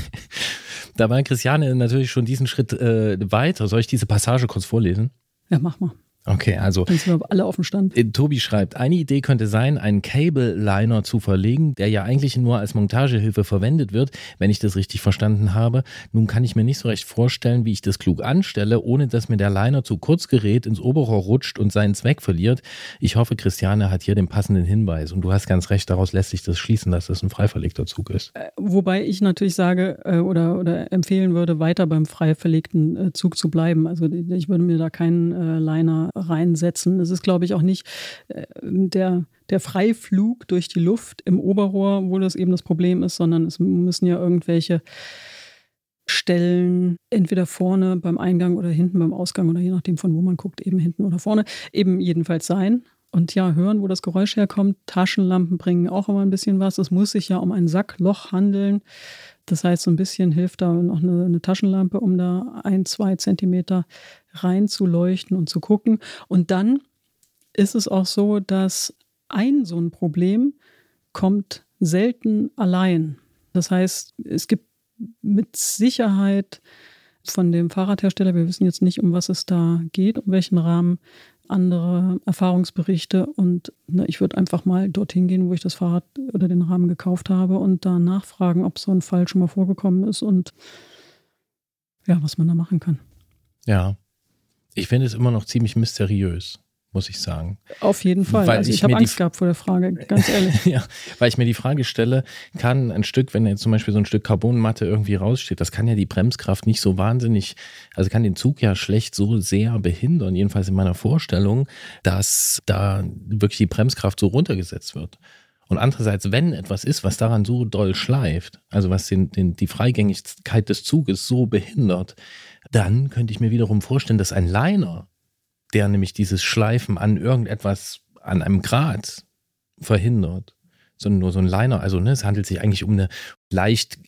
da war Christiane natürlich schon diesen Schritt äh, weiter. Soll ich diese Passage kurz vorlesen? Ja, mach mal. Okay, also. Dann sind wir alle auf dem Stand. Äh, Tobi schreibt, eine Idee könnte sein, einen Cable-Liner zu verlegen, der ja eigentlich nur als Montagehilfe verwendet wird, wenn ich das richtig verstanden habe. Nun kann ich mir nicht so recht vorstellen, wie ich das klug anstelle, ohne dass mir der Liner zu kurz gerät, ins Oberrohr rutscht und seinen Zweck verliert. Ich hoffe, Christiane hat hier den passenden Hinweis. Und du hast ganz recht, daraus lässt sich das schließen, dass das ein frei verlegter Zug ist. Äh, wobei ich natürlich sage äh, oder, oder empfehlen würde, weiter beim frei verlegten Zug zu bleiben. Also ich würde mir da keinen Liner reinsetzen. Es ist, glaube ich, auch nicht äh, der, der Freiflug durch die Luft im Oberrohr, wo das eben das Problem ist, sondern es müssen ja irgendwelche Stellen, entweder vorne beim Eingang oder hinten beim Ausgang oder je nachdem, von wo man guckt, eben hinten oder vorne, eben jedenfalls sein. Und ja, hören, wo das Geräusch herkommt. Taschenlampen bringen auch immer ein bisschen was. Es muss sich ja um ein Sackloch handeln. Das heißt, so ein bisschen hilft da noch eine, eine Taschenlampe, um da ein, zwei Zentimeter reinzuleuchten und zu gucken. Und dann ist es auch so, dass ein so ein Problem kommt selten allein. Das heißt, es gibt mit Sicherheit von dem Fahrradhersteller, wir wissen jetzt nicht, um was es da geht, um welchen Rahmen, andere Erfahrungsberichte und ne, ich würde einfach mal dorthin gehen, wo ich das Fahrrad oder den Rahmen gekauft habe und da nachfragen, ob so ein Fall schon mal vorgekommen ist und ja, was man da machen kann. Ja, ich finde es immer noch ziemlich mysteriös, muss ich sagen. Auf jeden Fall. Weil also ich, ich habe Angst gehabt vor der Frage, ganz ehrlich. ja, weil ich mir die Frage stelle, kann ein Stück, wenn jetzt zum Beispiel so ein Stück Carbonmatte irgendwie raussteht, das kann ja die Bremskraft nicht so wahnsinnig, also kann den Zug ja schlecht so sehr behindern, jedenfalls in meiner Vorstellung, dass da wirklich die Bremskraft so runtergesetzt wird. Und andererseits, wenn etwas ist, was daran so doll schleift, also was den, den, die Freigängigkeit des Zuges so behindert, dann könnte ich mir wiederum vorstellen, dass ein Liner, der nämlich dieses Schleifen an irgendetwas, an einem Grad verhindert, sondern nur so ein Liner, also ne, es handelt sich eigentlich um eine leicht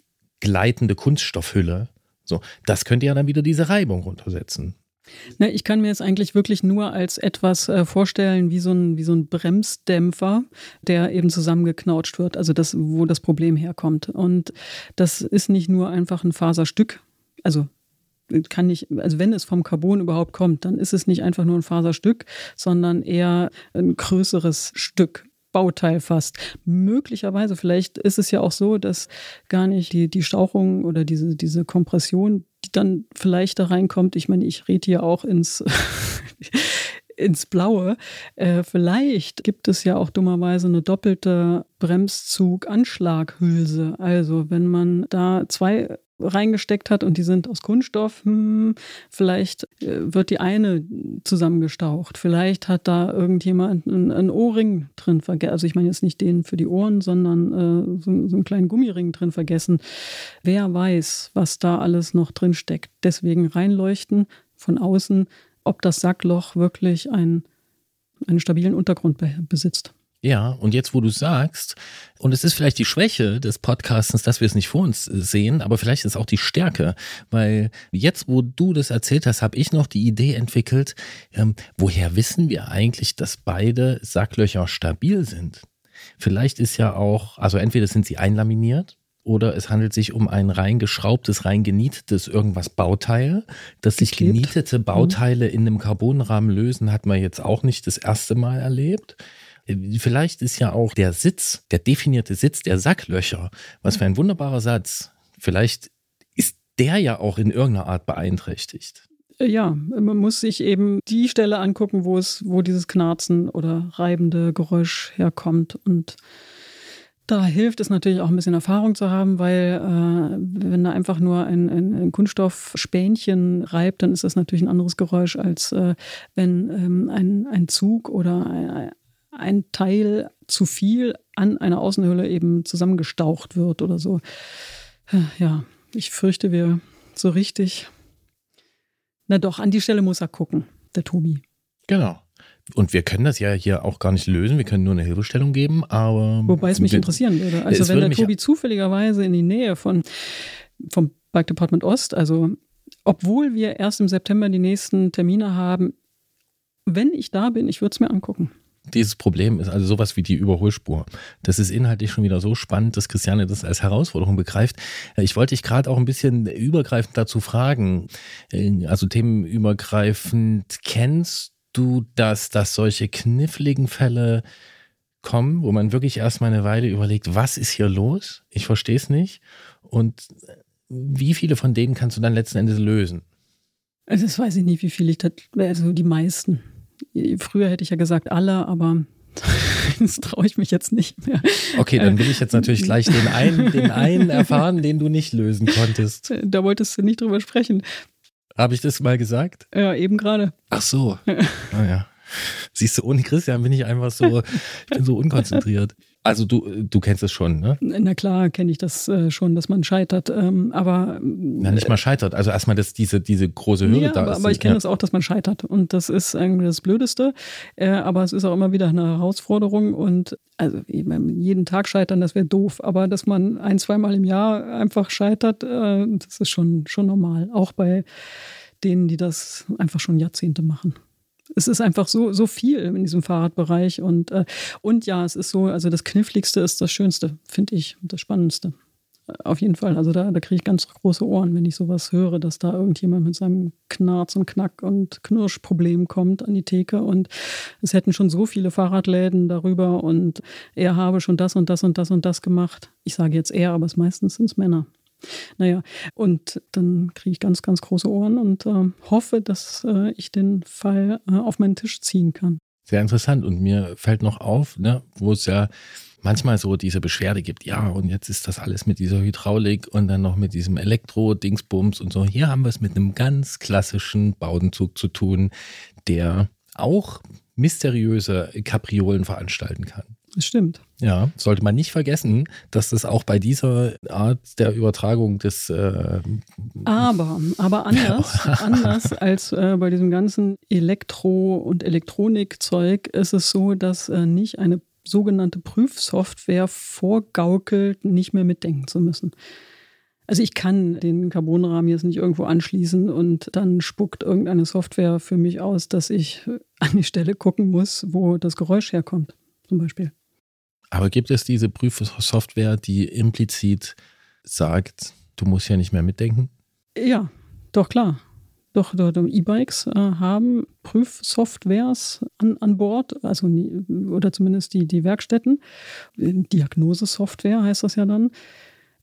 gleitende Kunststoffhülle. So, das könnte ja dann wieder diese Reibung runtersetzen. Na, ich kann mir es eigentlich wirklich nur als etwas äh, vorstellen, wie so, ein, wie so ein Bremsdämpfer, der eben zusammengeknautscht wird, also das, wo das Problem herkommt. Und das ist nicht nur einfach ein Faserstück, also kann nicht, also wenn es vom Carbon überhaupt kommt, dann ist es nicht einfach nur ein Faserstück, sondern eher ein größeres Stück. Bauteil fast. Möglicherweise, vielleicht ist es ja auch so, dass gar nicht die, die Stauchung oder diese, diese Kompression, die dann vielleicht da reinkommt. Ich meine, ich rede hier auch ins, ins Blaue. Äh, vielleicht gibt es ja auch dummerweise eine doppelte Bremszug-Anschlaghülse. Also wenn man da zwei reingesteckt hat und die sind aus Kunststoff, hm, vielleicht äh, wird die eine zusammengestaucht. Vielleicht hat da irgendjemand einen, Ohrring drin vergessen. Also ich meine jetzt nicht den für die Ohren, sondern äh, so, so einen kleinen Gummiring drin vergessen. Wer weiß, was da alles noch drin steckt. Deswegen reinleuchten von außen, ob das Sackloch wirklich ein, einen stabilen Untergrund besitzt. Ja, und jetzt, wo du sagst, und es ist vielleicht die Schwäche des Podcastens, dass wir es nicht vor uns sehen, aber vielleicht ist es auch die Stärke, weil jetzt, wo du das erzählt hast, habe ich noch die Idee entwickelt, ähm, woher wissen wir eigentlich, dass beide Sacklöcher stabil sind? Vielleicht ist ja auch, also entweder sind sie einlaminiert, oder es handelt sich um ein reingeschraubtes, reingenietetes irgendwas Bauteil. Dass sich genietete mhm. Bauteile in einem Carbonrahmen lösen, hat man jetzt auch nicht das erste Mal erlebt. Vielleicht ist ja auch der Sitz, der definierte Sitz der Sacklöcher, was für ein wunderbarer Satz. Vielleicht ist der ja auch in irgendeiner Art beeinträchtigt. Äh, ja, man muss sich eben die Stelle angucken, wo es, wo dieses Knarzen oder reibende Geräusch herkommt. Und Da hilft es natürlich auch ein bisschen Erfahrung zu haben, weil äh, wenn da einfach nur ein, ein, ein Kunststoffspänchen reibt, dann ist das natürlich ein anderes Geräusch, als äh, wenn ähm, ein, ein Zug oder ein, ein Teil zu viel an einer Außenhülle eben zusammengestaucht wird oder so. Ja, ich fürchte, wir so richtig. Na doch, an die Stelle muss er gucken, der Tobi. Genau. Und wir können das ja hier auch gar nicht lösen, wir können nur eine Hilfestellung geben, aber. Wobei es mich interessieren würde. Also, wenn würde der Tobi zufälligerweise in die Nähe von, vom Bike Department Ost, also obwohl wir erst im September die nächsten Termine haben, wenn ich da bin, ich würde es mir angucken dieses Problem ist also sowas wie die Überholspur. Das ist inhaltlich schon wieder so spannend, dass Christiane das als Herausforderung begreift. Ich wollte dich gerade auch ein bisschen übergreifend dazu fragen, also themenübergreifend, kennst du das, dass solche kniffligen Fälle kommen, wo man wirklich erstmal eine Weile überlegt, was ist hier los? Ich verstehe es nicht. Und wie viele von denen kannst du dann letzten Endes lösen? Also das weiß ich nicht, wie viele ich, also die meisten. Früher hätte ich ja gesagt alle, aber das traue ich mich jetzt nicht mehr. Okay, dann will ich jetzt natürlich gleich den einen, den einen erfahren, den du nicht lösen konntest. Da wolltest du nicht drüber sprechen. Habe ich das mal gesagt? Ja, eben gerade. Ach so. Ah ja. Siehst du, ohne Christian bin ich einfach so, ich bin so unkonzentriert. Also du, du kennst es schon, ne? Na klar, kenne ich das äh, schon, dass man scheitert. Ähm, aber Na, nicht mal scheitert. Also erstmal, dass diese, diese große Hürde ja, da aber, ist. Aber ich kenne es ja. auch, dass man scheitert. Und das ist irgendwie das Blödeste. Äh, aber es ist auch immer wieder eine Herausforderung. Und also jeden Tag scheitern, das wäre doof. Aber dass man ein, zweimal im Jahr einfach scheitert, äh, das ist schon, schon normal. Auch bei denen, die das einfach schon Jahrzehnte machen es ist einfach so, so viel in diesem Fahrradbereich. Und, äh, und ja, es ist so, also das Kniffligste ist das Schönste, finde ich, das Spannendste. Auf jeden Fall. Also da, da kriege ich ganz große Ohren, wenn ich sowas höre, dass da irgendjemand mit seinem Knarz und Knack und Knirschproblem kommt an die Theke und es hätten schon so viele Fahrradläden darüber und er habe schon das und das und das und das gemacht. Ich sage jetzt er, aber es meistens sind es Männer. Naja, und dann kriege ich ganz, ganz große Ohren und äh, hoffe, dass äh, ich den Fall äh, auf meinen Tisch ziehen kann. Sehr interessant. Und mir fällt noch auf, ne, wo es ja manchmal so diese Beschwerde gibt, ja, und jetzt ist das alles mit dieser Hydraulik und dann noch mit diesem Elektro-Dingsbums und so. Hier haben wir es mit einem ganz klassischen Baudenzug zu tun, der auch mysteriöse Kapriolen veranstalten kann. Das stimmt. Ja, sollte man nicht vergessen, dass das auch bei dieser Art der Übertragung des. Äh, aber, aber anders, anders als äh, bei diesem ganzen Elektro- und Elektronikzeug ist es so, dass äh, nicht eine sogenannte Prüfsoftware vorgaukelt, nicht mehr mitdenken zu müssen. Also ich kann den Carbonrahmen jetzt nicht irgendwo anschließen und dann spuckt irgendeine Software für mich aus, dass ich an die Stelle gucken muss, wo das Geräusch herkommt, zum Beispiel. Aber gibt es diese Prüfsoftware, die implizit sagt, du musst ja nicht mehr mitdenken? Ja, doch klar. Doch, E-Bikes äh, haben Prüfsoftwares an, an Bord, also oder zumindest die, die Werkstätten. Diagnosesoftware heißt das ja dann.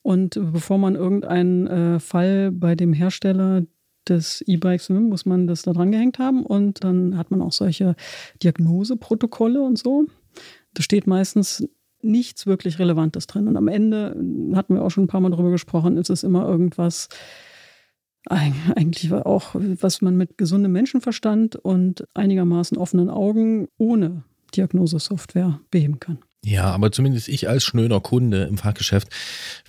Und bevor man irgendeinen äh, Fall bei dem Hersteller des E-Bikes nimmt, muss man das da dran gehängt haben. Und dann hat man auch solche Diagnoseprotokolle und so. Da steht meistens nichts wirklich Relevantes drin. Und am Ende, hatten wir auch schon ein paar Mal drüber gesprochen, ist es immer irgendwas, eigentlich auch, was man mit gesundem Menschenverstand und einigermaßen offenen Augen ohne Diagnosesoftware beheben kann. Ja, aber zumindest ich als schnöder Kunde im Fachgeschäft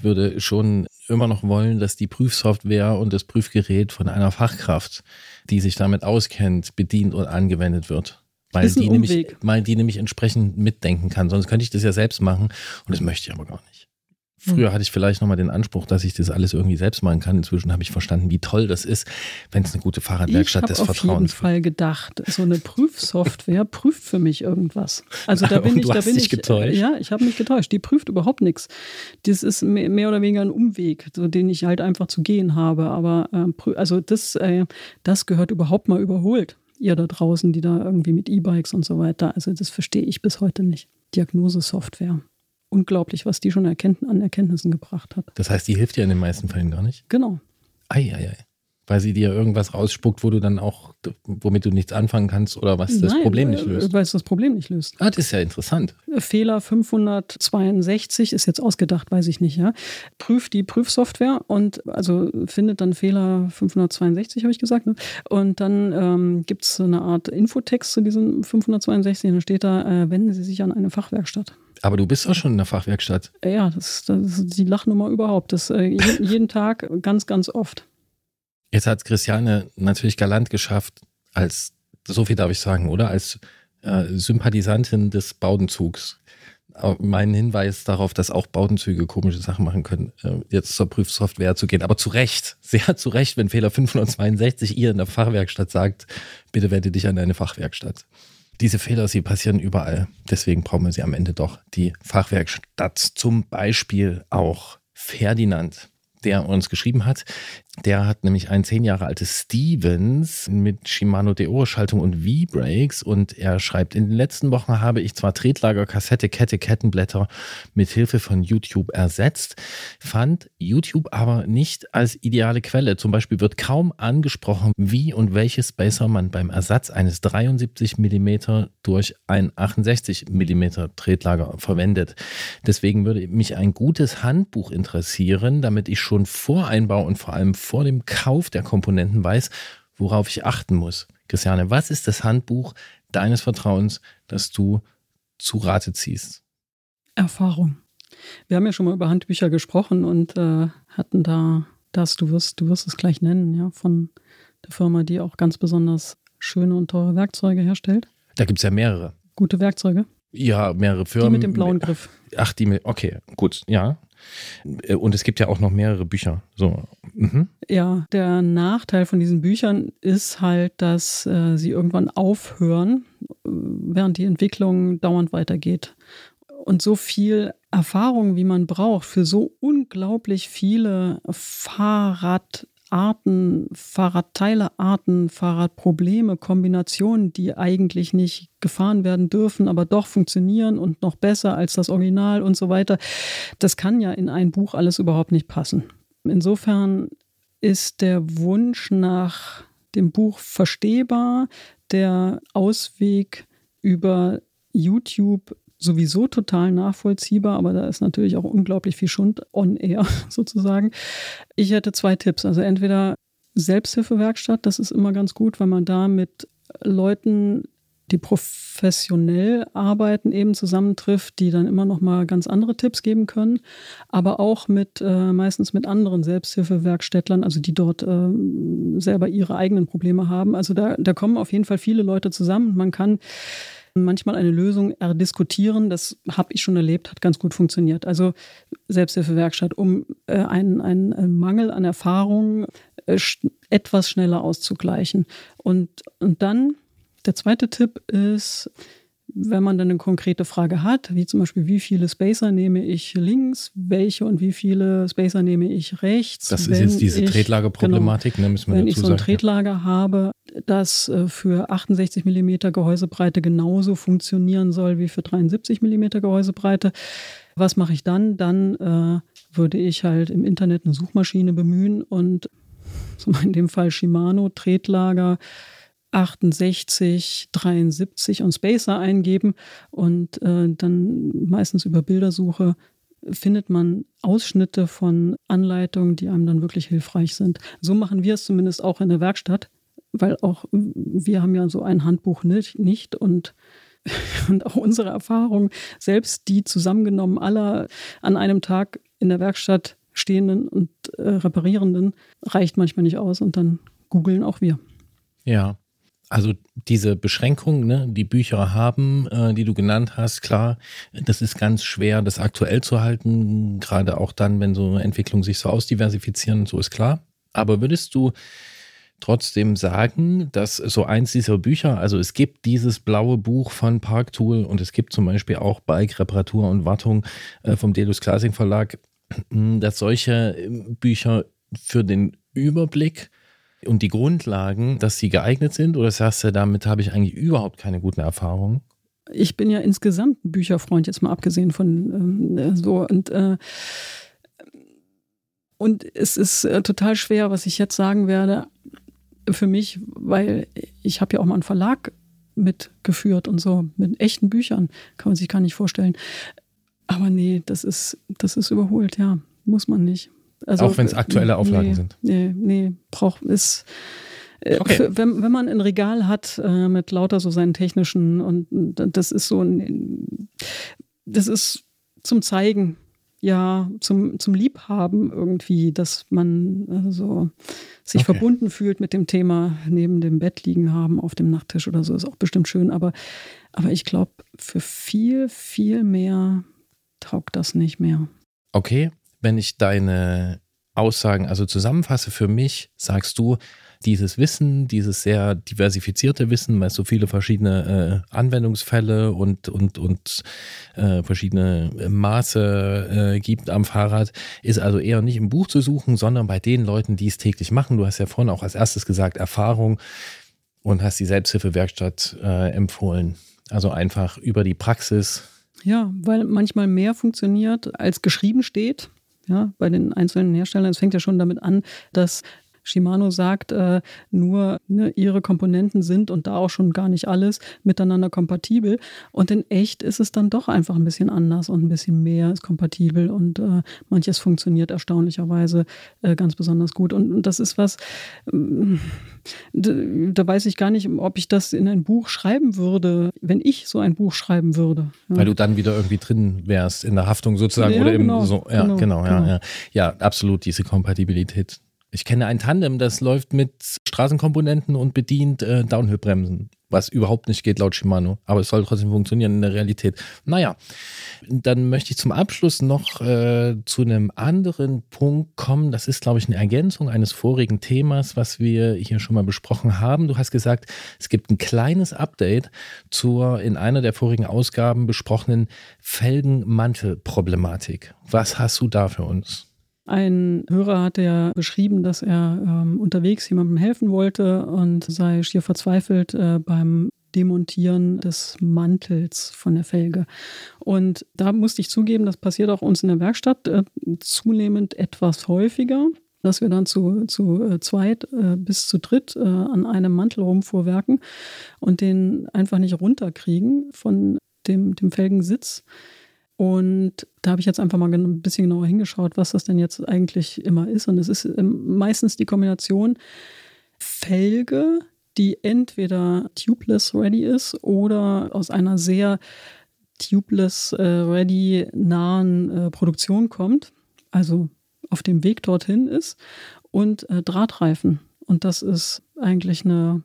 würde schon immer noch wollen, dass die Prüfsoftware und das Prüfgerät von einer Fachkraft, die sich damit auskennt, bedient und angewendet wird weil die, nämlich, weil die nämlich entsprechend mitdenken kann. Sonst könnte ich das ja selbst machen und das möchte ich aber gar nicht. Früher hm. hatte ich vielleicht nochmal den Anspruch, dass ich das alles irgendwie selbst machen kann. Inzwischen habe ich verstanden, wie toll das ist, wenn es eine gute Fahrradwerkstatt des Vertrauens Ich habe auf jeden Fall gedacht, so eine Prüfsoftware prüft für mich irgendwas. Also da bin ich, da bin ich getäuscht. Ja, ich habe mich getäuscht. Die prüft überhaupt nichts. Das ist mehr oder weniger ein Umweg, so den ich halt einfach zu gehen habe. Aber äh, also das, äh, das gehört überhaupt mal überholt ihr da draußen, die da irgendwie mit E-Bikes und so weiter. Also das verstehe ich bis heute nicht. Diagnosesoftware. Unglaublich, was die schon an Erkenntnissen gebracht hat. Das heißt, die hilft ja in den meisten Fällen gar nicht? Genau. Eieiei. Weil sie dir irgendwas rausspuckt, wo du dann auch, womit du nichts anfangen kannst oder was das Nein, Problem nicht äh, löst. Weil es das Problem nicht löst. Ah, das ist ja interessant. Fehler 562 ist jetzt ausgedacht, weiß ich nicht, ja. Prüft die Prüfsoftware und also findet dann Fehler 562, habe ich gesagt. Ne? Und dann ähm, gibt es eine Art Infotext zu diesem 562 und dann steht da, äh, wenden Sie sich an eine Fachwerkstatt. Aber du bist doch schon in der Fachwerkstatt. Ja, das, das ist die Lachnummer überhaupt. Das äh, jeden Tag ganz, ganz oft. Jetzt hat Christiane natürlich galant geschafft, als, so viel darf ich sagen, oder? Als äh, Sympathisantin des Baudenzugs. Äh, Mein Hinweis darauf, dass auch Baudenzüge komische Sachen machen können, äh, jetzt zur Prüfsoftware zu gehen. Aber zu Recht, sehr zu Recht, wenn Fehler 562 ihr in der Fachwerkstatt sagt, bitte wende dich an eine Fachwerkstatt. Diese Fehler, sie passieren überall. Deswegen brauchen wir sie am Ende doch. Die Fachwerkstatt, zum Beispiel auch Ferdinand, der uns geschrieben hat. Der hat nämlich ein zehn Jahre altes Stevens mit Shimano Deore-Schaltung und V-Brakes und er schreibt, in den letzten Wochen habe ich zwar Tretlager, Kassette, Kette, Kettenblätter mit Hilfe von YouTube ersetzt, fand YouTube aber nicht als ideale Quelle. Zum Beispiel wird kaum angesprochen, wie und welche Spacer man beim Ersatz eines 73 mm durch ein 68 mm Tretlager verwendet. Deswegen würde mich ein gutes Handbuch interessieren, damit ich schon vor Einbau und vor allem vor dem Kauf der Komponenten weiß, worauf ich achten muss. Christiane, was ist das Handbuch deines Vertrauens, das du zu Rate ziehst? Erfahrung. Wir haben ja schon mal über Handbücher gesprochen und äh, hatten da das, du wirst, du wirst es gleich nennen, ja, von der Firma, die auch ganz besonders schöne und teure Werkzeuge herstellt. Da gibt es ja mehrere. Gute Werkzeuge. Ja, mehrere Die Firmen. mit dem blauen Griff. Ach, die mit, okay, gut, ja. Und es gibt ja auch noch mehrere Bücher. So. Mhm. Ja, der Nachteil von diesen Büchern ist halt, dass äh, sie irgendwann aufhören, äh, während die Entwicklung dauernd weitergeht. Und so viel Erfahrung, wie man braucht, für so unglaublich viele Fahrradarten, Fahrradteilearten, Fahrradprobleme, Kombinationen, die eigentlich nicht gefahren werden dürfen, aber doch funktionieren und noch besser als das Original und so weiter. Das kann ja in ein Buch alles überhaupt nicht passen. Insofern ist der Wunsch nach dem Buch verstehbar, der Ausweg über YouTube sowieso total nachvollziehbar, aber da ist natürlich auch unglaublich viel Schund on air sozusagen. Ich hätte zwei Tipps. Also entweder Selbsthilfewerkstatt, das ist immer ganz gut, weil man da mit Leuten, die professionell arbeiten, eben zusammentrifft, die dann immer noch mal ganz andere Tipps geben können, aber auch mit äh, meistens mit anderen Selbsthilfewerkstättlern, also die dort äh, selber ihre eigenen Probleme haben. Also da, da kommen auf jeden Fall viele Leute zusammen. Man kann manchmal eine Lösung erdiskutieren. Das habe ich schon erlebt, hat ganz gut funktioniert. Also Selbsthilfewerkstatt, um äh, einen, einen Mangel an Erfahrung äh, etwas schneller auszugleichen. Und, und dann, der zweite Tipp ist, wenn man dann eine konkrete Frage hat, wie zum Beispiel, wie viele Spacer nehme ich links, welche und wie viele Spacer nehme ich rechts. Das ist jetzt diese ich- Tretlagerproblematik, ne, müssen wir wenn ich dazu so ein sagen. Tretlager habe, das äh, für 68 mm Gehäusebreite genauso funktionieren soll wie für 73 mm Gehäusebreite, was mache ich dann? Dann äh, würde ich halt im Internet eine Suchmaschine bemühen und in dem Fall Shimano Tretlager 68, 73 und Spacer eingeben und äh, dann meistens über Bildersuche findet man Ausschnitte von Anleitungen, die einem dann wirklich hilfreich sind. So machen wir es zumindest auch in der Werkstatt, weil auch wir haben ja so ein Handbuch nicht, nicht und und auch unsere Erfahrung, selbst die zusammengenommen aller an einem Tag in der Werkstatt stehenden und äh, reparierenden, reicht manchmal nicht aus und dann googeln auch wir. Ja. Also diese Beschränkung, ne, die Bücher haben, äh, die du genannt hast, klar, das ist ganz schwer, das aktuell zu halten, gerade auch dann, wenn so Entwicklungen sich so ausdiversifizieren, so ist klar. Aber würdest du trotzdem sagen, dass so eins dieser Bücher, also es gibt dieses blaue Buch von Parktool und es gibt zum Beispiel auch Bike Reparatur und Wartung äh, vom Delus Classic Verlag, dass solche äh, Bücher für den Überblick und die Grundlagen, dass sie geeignet sind? Oder sagst du, damit habe ich eigentlich überhaupt keine guten Erfahrungen? Ich bin ja insgesamt ein Bücherfreund, jetzt mal abgesehen von ähm, so und äh, Und es ist äh, total schwer, was ich jetzt sagen werde, für mich, weil ich habe ja auch mal einen Verlag mitgeführt und so, mit echten Büchern, kann man sich gar nicht vorstellen. Aber nee, das ist, das ist überholt, ja, muss man nicht. Also, auch wenn es aktuelle Auflagen nee, sind. Nee, nee, braucht ist. Äh, okay. Für, wenn, wenn man ein Regal hat äh, mit lauter so seinen technischen und das ist so ein, das ist zum Zeigen, ja, zum, zum Liebhaben irgendwie, dass man äh, so sich okay. verbunden fühlt mit dem Thema, neben dem Bett liegen haben, auf dem Nachttisch oder so, ist auch bestimmt schön. Aber, aber ich glaube, für viel, viel mehr taugt das nicht mehr. Okay, wenn ich deine Aussagen also zusammenfasse, für mich sagst du, dieses Wissen, dieses sehr diversifizierte Wissen, weil es so viele verschiedene äh, Anwendungsfälle und, und, und äh, verschiedene Maße äh, gibt am Fahrrad, ist also eher nicht im Buch zu suchen, sondern bei den Leuten, die es täglich machen. Du hast ja vorhin auch als erstes gesagt, Erfahrung und hast die Selbsthilfewerkstatt äh, empfohlen. Also einfach über die Praxis. Ja, weil manchmal mehr funktioniert, als geschrieben steht ja, bei den einzelnen Herstellern. Es fängt ja schon damit an, dass Shimano sagt, äh, nur ne, ihre Komponenten sind und da auch schon gar nicht alles miteinander kompatibel. Und in echt ist es dann doch einfach ein bisschen anders und ein bisschen mehr ist kompatibel und äh, manches funktioniert erstaunlicherweise äh, ganz besonders gut. Und, und das ist was, ähm, da weiß ich gar nicht, ob ich das in ein Buch schreiben würde, wenn ich so ein Buch schreiben würde. Ja. Weil du dann wieder irgendwie drin wärst in der Haftung sozusagen ja, oder genau, so. Ja, genau, genau, genau. Ja, ja. ja, absolut diese Kompatibilität ich kenne ein Tandem, das läuft mit Straßenkomponenten und bedient äh, Downhill-Bremsen, was überhaupt nicht geht laut Shimano. Aber es soll trotzdem funktionieren in der Realität. Naja, dann möchte ich zum Abschluss noch äh, zu einem anderen Punkt kommen. Das ist, glaube ich, eine Ergänzung eines vorigen Themas, was wir hier schon mal besprochen haben. Du hast gesagt, es gibt ein kleines Update zur in einer der vorigen Ausgaben besprochenen Felgenmantelproblematik. Was hast du da für uns? Ein Hörer hatte ja beschrieben, dass er ähm, unterwegs jemandem helfen wollte und sei schier verzweifelt äh, beim Demontieren des Mantels von der Felge. Und da musste ich zugeben, das passiert auch uns in der Werkstatt äh, zunehmend etwas häufiger, dass wir dann zu, zu äh, zweit äh, bis zu dritt äh, an einem Mantel rumfuhrwerken und den einfach nicht runterkriegen von dem, dem Felgensitz. Und da habe ich jetzt einfach mal ein bisschen genauer hingeschaut, was das denn jetzt eigentlich immer ist. Und es ist ähm, meistens die Kombination Felge, die entweder tubeless ready ist oder aus einer sehr tubeless äh, ready nahen äh, Produktion kommt, also auf dem Weg dorthin ist, und äh, Drahtreifen. Und das ist eigentlich eine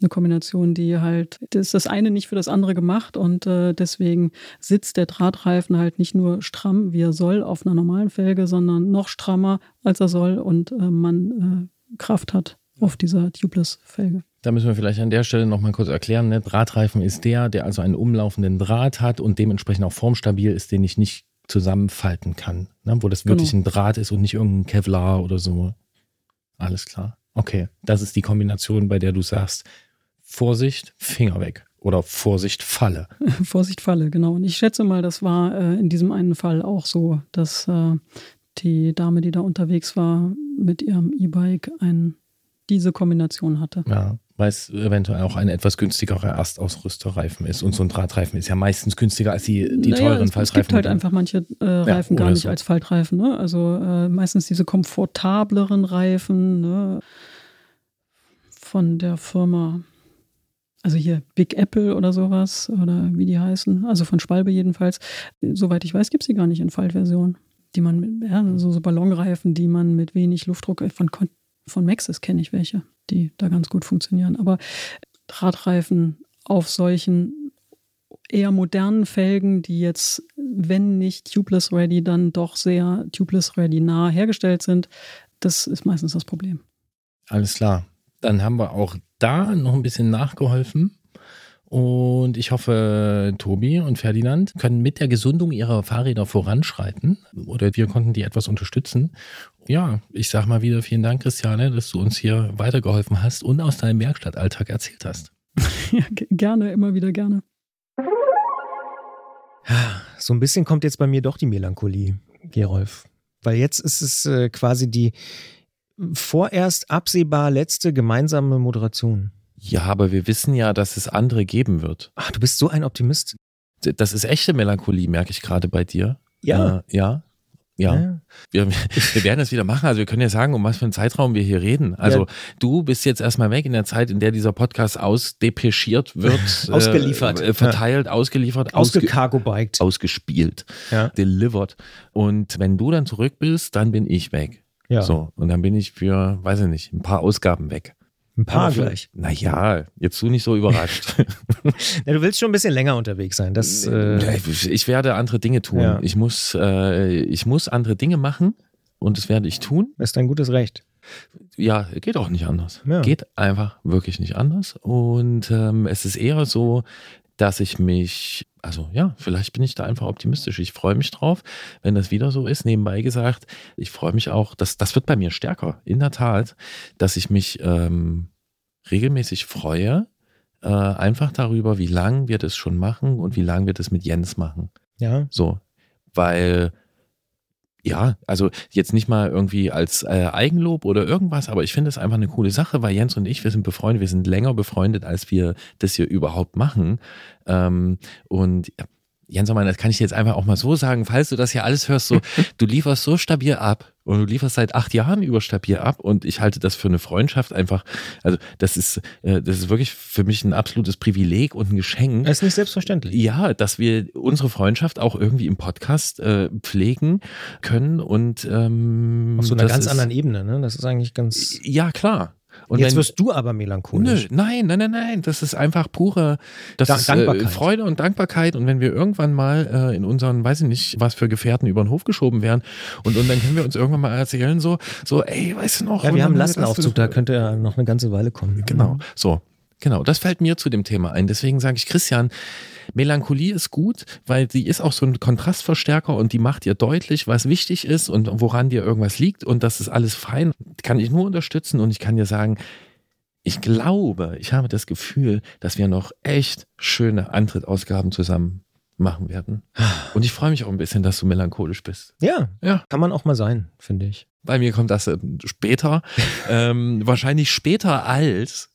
eine Kombination, die halt, das ist das eine nicht für das andere gemacht und äh, deswegen sitzt der Drahtreifen halt nicht nur stramm, wie er soll, auf einer normalen Felge, sondern noch strammer, als er soll und äh, man äh, Kraft hat auf dieser Tubeless-Felge. Da müssen wir vielleicht an der Stelle nochmal kurz erklären. Ne? Drahtreifen ist der, der also einen umlaufenden Draht hat und dementsprechend auch formstabil ist, den ich nicht zusammenfalten kann. Ne? Wo das wirklich genau. ein Draht ist und nicht irgendein Kevlar oder so. Alles klar. Okay, das ist die Kombination, bei der du sagst, Vorsicht, Finger weg. Oder Vorsicht, Falle. Vorsicht, Falle, genau. Und ich schätze mal, das war äh, in diesem einen Fall auch so, dass äh, die Dame, die da unterwegs war, mit ihrem E-Bike ein, diese Kombination hatte. Ja, weil es eventuell auch ein etwas günstigerer Erstausrüsterreifen ist. Und so ein Drahtreifen ist ja meistens günstiger als die, die naja, teuren es, Faltreifen. Es gibt halt einfach manche äh, Reifen ja, gar nicht so. als Faltreifen. Ne? Also äh, meistens diese komfortableren Reifen ne? von der Firma also hier Big Apple oder sowas oder wie die heißen, also von Spalbe jedenfalls. Soweit ich weiß, gibt es die gar nicht in Faltversion. Die man mit, ja, so, so Ballonreifen, die man mit wenig Luftdruck, äh, von, von Maxis kenne ich welche, die da ganz gut funktionieren. Aber Drahtreifen auf solchen eher modernen Felgen, die jetzt, wenn nicht tubeless ready, dann doch sehr tubeless ready nah hergestellt sind, das ist meistens das Problem. Alles klar. Dann haben wir auch da noch ein bisschen nachgeholfen. Und ich hoffe, Tobi und Ferdinand können mit der Gesundung ihrer Fahrräder voranschreiten oder wir konnten die etwas unterstützen. Ja, ich sag mal wieder vielen Dank, Christiane, dass du uns hier weitergeholfen hast und aus deinem Werkstattalltag erzählt hast. Ja, gerne, immer wieder gerne. So ein bisschen kommt jetzt bei mir doch die Melancholie, Gerolf. Weil jetzt ist es äh, quasi die vorerst absehbar letzte gemeinsame Moderation. Ja, aber wir wissen ja, dass es andere geben wird. Ach, du bist so ein Optimist. Das ist echte Melancholie, merke ich gerade bei dir. Ja. Äh, ja. Ja, Ja. Wir, wir werden das wieder machen. Also wir können ja sagen, um was für einen Zeitraum wir hier reden. Also Ja. du bist jetzt erstmal weg in der Zeit, in der dieser Podcast ausdepeschiert wird. Ausgeliefert. Äh, verteilt, ausgeliefert, ausge Ausgecargo-biked. ausgespielt, Ja. delivered. Und wenn du dann zurück bist, dann bin ich weg. Ja. So, und dann bin ich für, weiß ich nicht, ein paar Ausgaben weg. Ein paar gleich. Naja, jetzt du nicht so überrascht. Ja, du willst schon ein bisschen länger unterwegs sein. Das, äh, ich werde andere Dinge tun. Ja. Ich, muss, äh, ich muss andere Dinge machen und das werde ich tun. ist dein gutes Recht. Ja, geht auch nicht anders. Ja. Geht einfach wirklich nicht anders. Und ähm, es ist eher so, dass ich mich, also ja, vielleicht bin ich da einfach optimistisch. Ich freue mich drauf, wenn das wieder so ist. Nebenbei gesagt, ich freue mich auch, dass das wird bei mir stärker, in der Tat, dass ich mich ähm, regelmäßig freue, äh, einfach darüber, wie lang wir das schon machen und wie lang wir das mit Jens machen. Ja. So, weil ja, also jetzt nicht mal irgendwie als äh, Eigenlob oder irgendwas, aber ich finde es einfach eine coole Sache, weil Jens und ich, wir sind befreundet, wir sind länger befreundet, als wir das hier überhaupt machen. Ähm, und Jens, Mann, das kann ich dir jetzt einfach auch mal so sagen, falls du das hier alles hörst, so, du lieferst so stabil ab und du lieferst seit acht Jahren über stabil ab und ich halte das für eine Freundschaft einfach, also das ist, äh, das ist wirklich für mich ein absolutes Privileg und ein Geschenk. Das ist nicht selbstverständlich. Ja, dass wir unsere Freundschaft auch irgendwie im Podcast äh, pflegen können und ähm, Auf so einer ganz ist, anderen Ebene, ne? Das ist eigentlich ganz. Ja, klar. Und Jetzt wenn, wirst du aber Nö, melancholisch. nein, nein, nein, nein. Das ist einfach pure das Da- ist, Dankbarkeit. Äh, Freude und Dankbarkeit. Und wenn wir irgendwann mal äh, in unseren, weiß ich nicht, was für Gefährten über den Hof geschoben werden und, und dann können wir uns irgendwann mal erzählen, so, so, ey, weißt du noch? Ja, wir haben einen Lastenaufzug, da könnte er noch eine ganze Weile kommen. Genau, so. Genau, das fällt mir zu dem Thema ein. Deswegen sage ich, Christian, Melancholie ist gut, weil sie ist auch so ein Kontrastverstärker und die macht dir deutlich, was wichtig ist und woran dir irgendwas liegt und das ist alles fein. Kann ich nur unterstützen und ich kann dir sagen, ich glaube, ich habe das Gefühl, dass wir noch echt schöne Antrittausgaben zusammen machen werden. Und ich freue mich auch ein bisschen, dass du melancholisch bist. Ja, Ja. kann man auch mal sein, finde ich. Bei mir kommt das äh, später, ähm, wahrscheinlich später als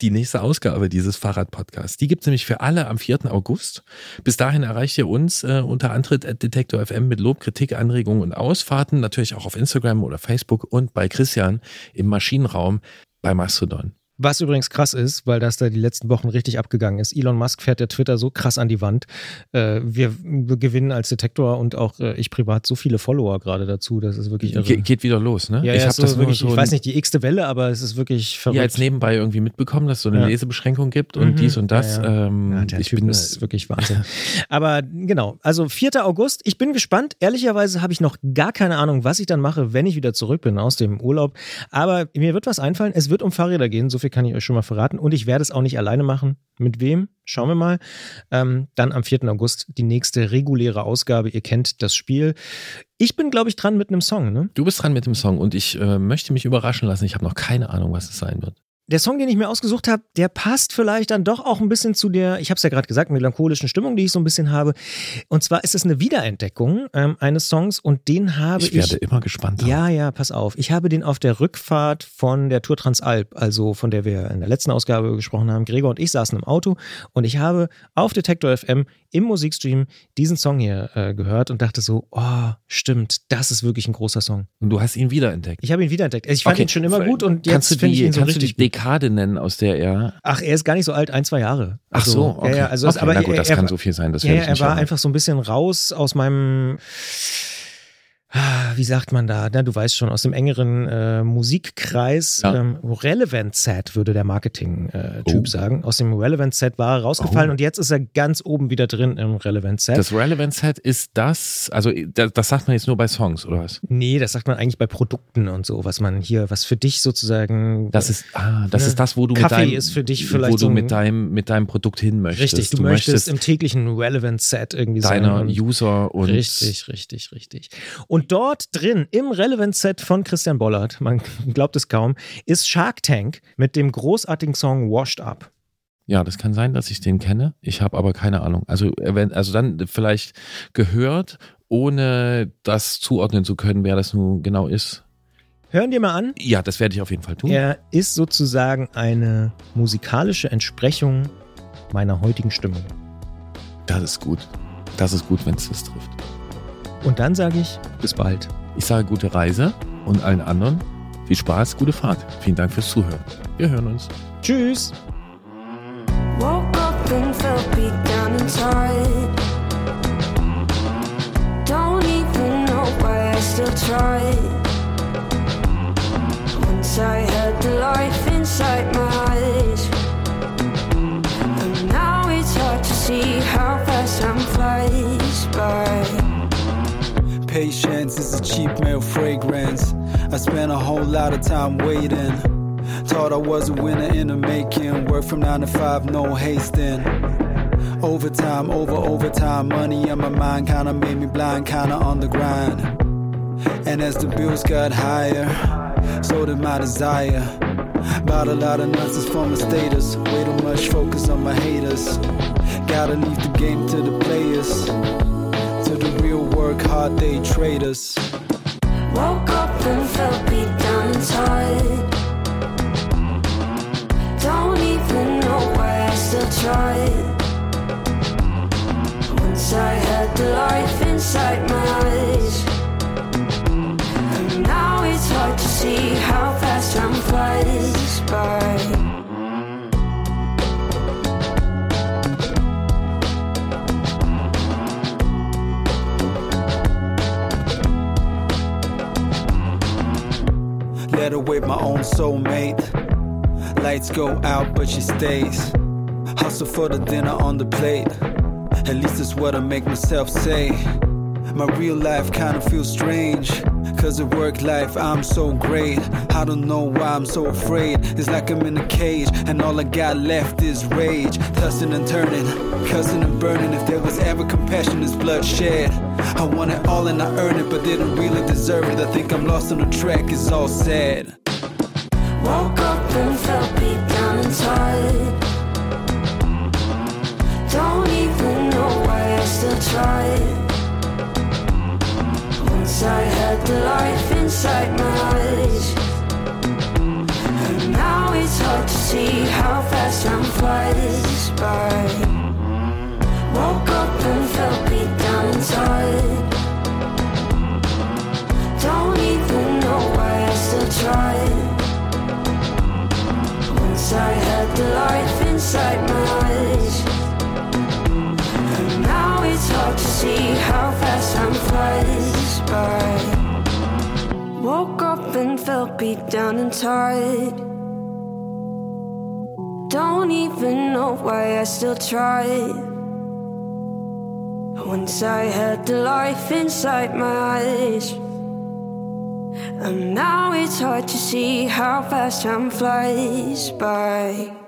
die nächste Ausgabe dieses Fahrrad-Podcasts. Die gibt es nämlich für alle am 4. August. Bis dahin erreicht ihr uns äh, unter Antritt at Detektor FM mit Lob, Kritik, Anregungen und Ausfahrten. Natürlich auch auf Instagram oder Facebook und bei Christian im Maschinenraum bei Mastodon. Was übrigens krass ist, weil das da die letzten Wochen richtig abgegangen ist. Elon Musk fährt der Twitter so krass an die Wand. Äh, wir gewinnen als Detektor und auch äh, ich privat so viele Follower gerade dazu. Das ist wirklich irre. Ge geht wieder los, ne? ja, ich ja, habe so das wirklich, so ich weiß nicht, die x-te Welle, aber es ist wirklich verrückt. ja, jetzt nebenbei irgendwie mitbekommen, dass es so eine Ja. Lesebeschränkung gibt und Mhm. dies und das. Ja, ja. Ähm, Ja, der ich Typ bin ist wirklich Wahnsinn. Aber genau, also 4. August. Ich bin gespannt. Ehrlicherweise habe ich noch gar keine Ahnung, was ich dann mache, wenn ich wieder zurück bin aus dem Urlaub. Aber mir wird was einfallen. Es wird um Fahrräder gehen. So viel kann ich euch schon mal verraten. Und ich werde es auch nicht alleine machen. Mit wem? Schauen wir mal. Ähm, dann am 4. August die nächste reguläre Ausgabe. Ihr kennt das Spiel. Ich bin, glaube ich, dran mit einem Song. Ne? Du bist dran mit dem Song und ich äh, möchte mich überraschen lassen. Ich habe noch keine Ahnung, was es sein wird. Der Song, den ich mir ausgesucht habe, der passt vielleicht dann doch auch ein bisschen zu der, ich habe es ja gerade gesagt, melancholischen Stimmung, die ich so ein bisschen habe. Und zwar ist es eine Wiederentdeckung ähm, eines Songs und den habe Ich ich. werde immer gespannter. ja, ja, pass auf. Ich habe den auf der Rückfahrt von der Tour Transalp, also von der wir in der letzten Ausgabe gesprochen haben. Gregor und ich saßen im Auto und ich habe auf Detektor FM im Musikstream diesen Song hier äh, gehört und dachte so, oh, stimmt, das ist wirklich ein großer Song. Und du hast ihn wiederentdeckt. Ich habe ihn wiederentdeckt. Also ich fand ihn schon immer gut und jetzt finde ich ihn so richtig gut. Dekade nennen, aus der er. Ach, er ist gar nicht so alt, ein, zwei Jahre. Ach Also, so, okay. Ja, also okay, aber na gut, das er, kann so viel sein. Das ja, er war einfach so ein bisschen raus aus meinem, wie sagt man da, na, du weißt schon, aus dem engeren äh, Musikkreis. Ja. Ähm, Relevant Set, würde der Marketing-Typ Oh. sagen. Aus dem Relevant Set war er rausgefallen Oh. und jetzt ist er ganz oben wieder drin im Relevant Set. Das Relevant Set ist das, also das, das sagt man jetzt nur bei Songs, oder was? nee, das sagt man eigentlich bei Produkten und so, was man hier, was für dich sozusagen. Das ist, ah, das Ne? ist das, wo du Kaffee mit deinem, ist für dich wo vielleicht du so ein- mit deinem, mit deinem Produkt hin möchtest. Richtig, du, möchtest, im täglichen Relevant Set irgendwie deiner sein. und- User und Richtig, richtig, richtig. Und dort drin, im Relevant Set von Christian Bollert, man glaubt es kaum, ist Shark Tank mit dem großartigen Song Washed Up. Ja, das kann sein, dass ich den kenne. Ich habe aber keine Ahnung. Also, wenn, also dann vielleicht gehört ohne das zuordnen zu können, wer das nun genau ist. Hören dir mal an. Ja, das werde ich auf jeden Fall tun. Er ist sozusagen eine musikalische Entsprechung meiner heutigen Stimmung. Das ist gut. Das ist gut, wenn es das trifft. Und dann sage ich, bis bald. Ich sage gute Reise und allen anderen viel Spaß, gute Fahrt. Vielen Dank fürs Zuhören. Wir hören uns. Tschüss. Woke up and felt beat down inside. Don't even know why I still try. Once I had the life inside my eyes. And now it's hard to see how fast time flies by. Patience is a cheap male fragrance. I spent a whole lot of time waiting. Thought I was a winner in the making. Work from nine to five, no hasting. Overtime, over overtime, money on my mind kinda made me blind, kinda on the grind. And as the bills got higher, so did my desire. Bought a lot of nonsense for my status. Way too much focus on my haters. Gotta leave the game to the players. To the real work hard day traders. Woke up and felt beat down inside. Don't even know why I still tried. Once I had the life inside my eyes. And now it's hard to see how fast time flies by. With my own soulmate. Lights go out, but she stays. Hustle for the dinner on the plate. At least that's what I make myself say. My real life kinda feels strange. Cause at work life, I'm so great. I don't know why I'm so afraid. It's like I'm in a cage, and all I got left is rage. Tossing and turning, cussing and burning. If there was ever compassion, it's bloodshed. I want it all and I earned it, but didn't really deserve it. I think I'm lost on the track, it's all sad. Woke up and felt beat down inside. Don't even know why I still tried. Once I had the life inside my eyes. And now it's hard to see how fast time flies by. Woke up and felt beat down. Don't even know why I still tried. Once I had the life inside my eyes. And now it's hard to see how fast time flies by. Woke up and felt beat down and tired. Don't even know why I still tried. Once I had the life inside my eyes. And now it's hard to see how fast time flies by.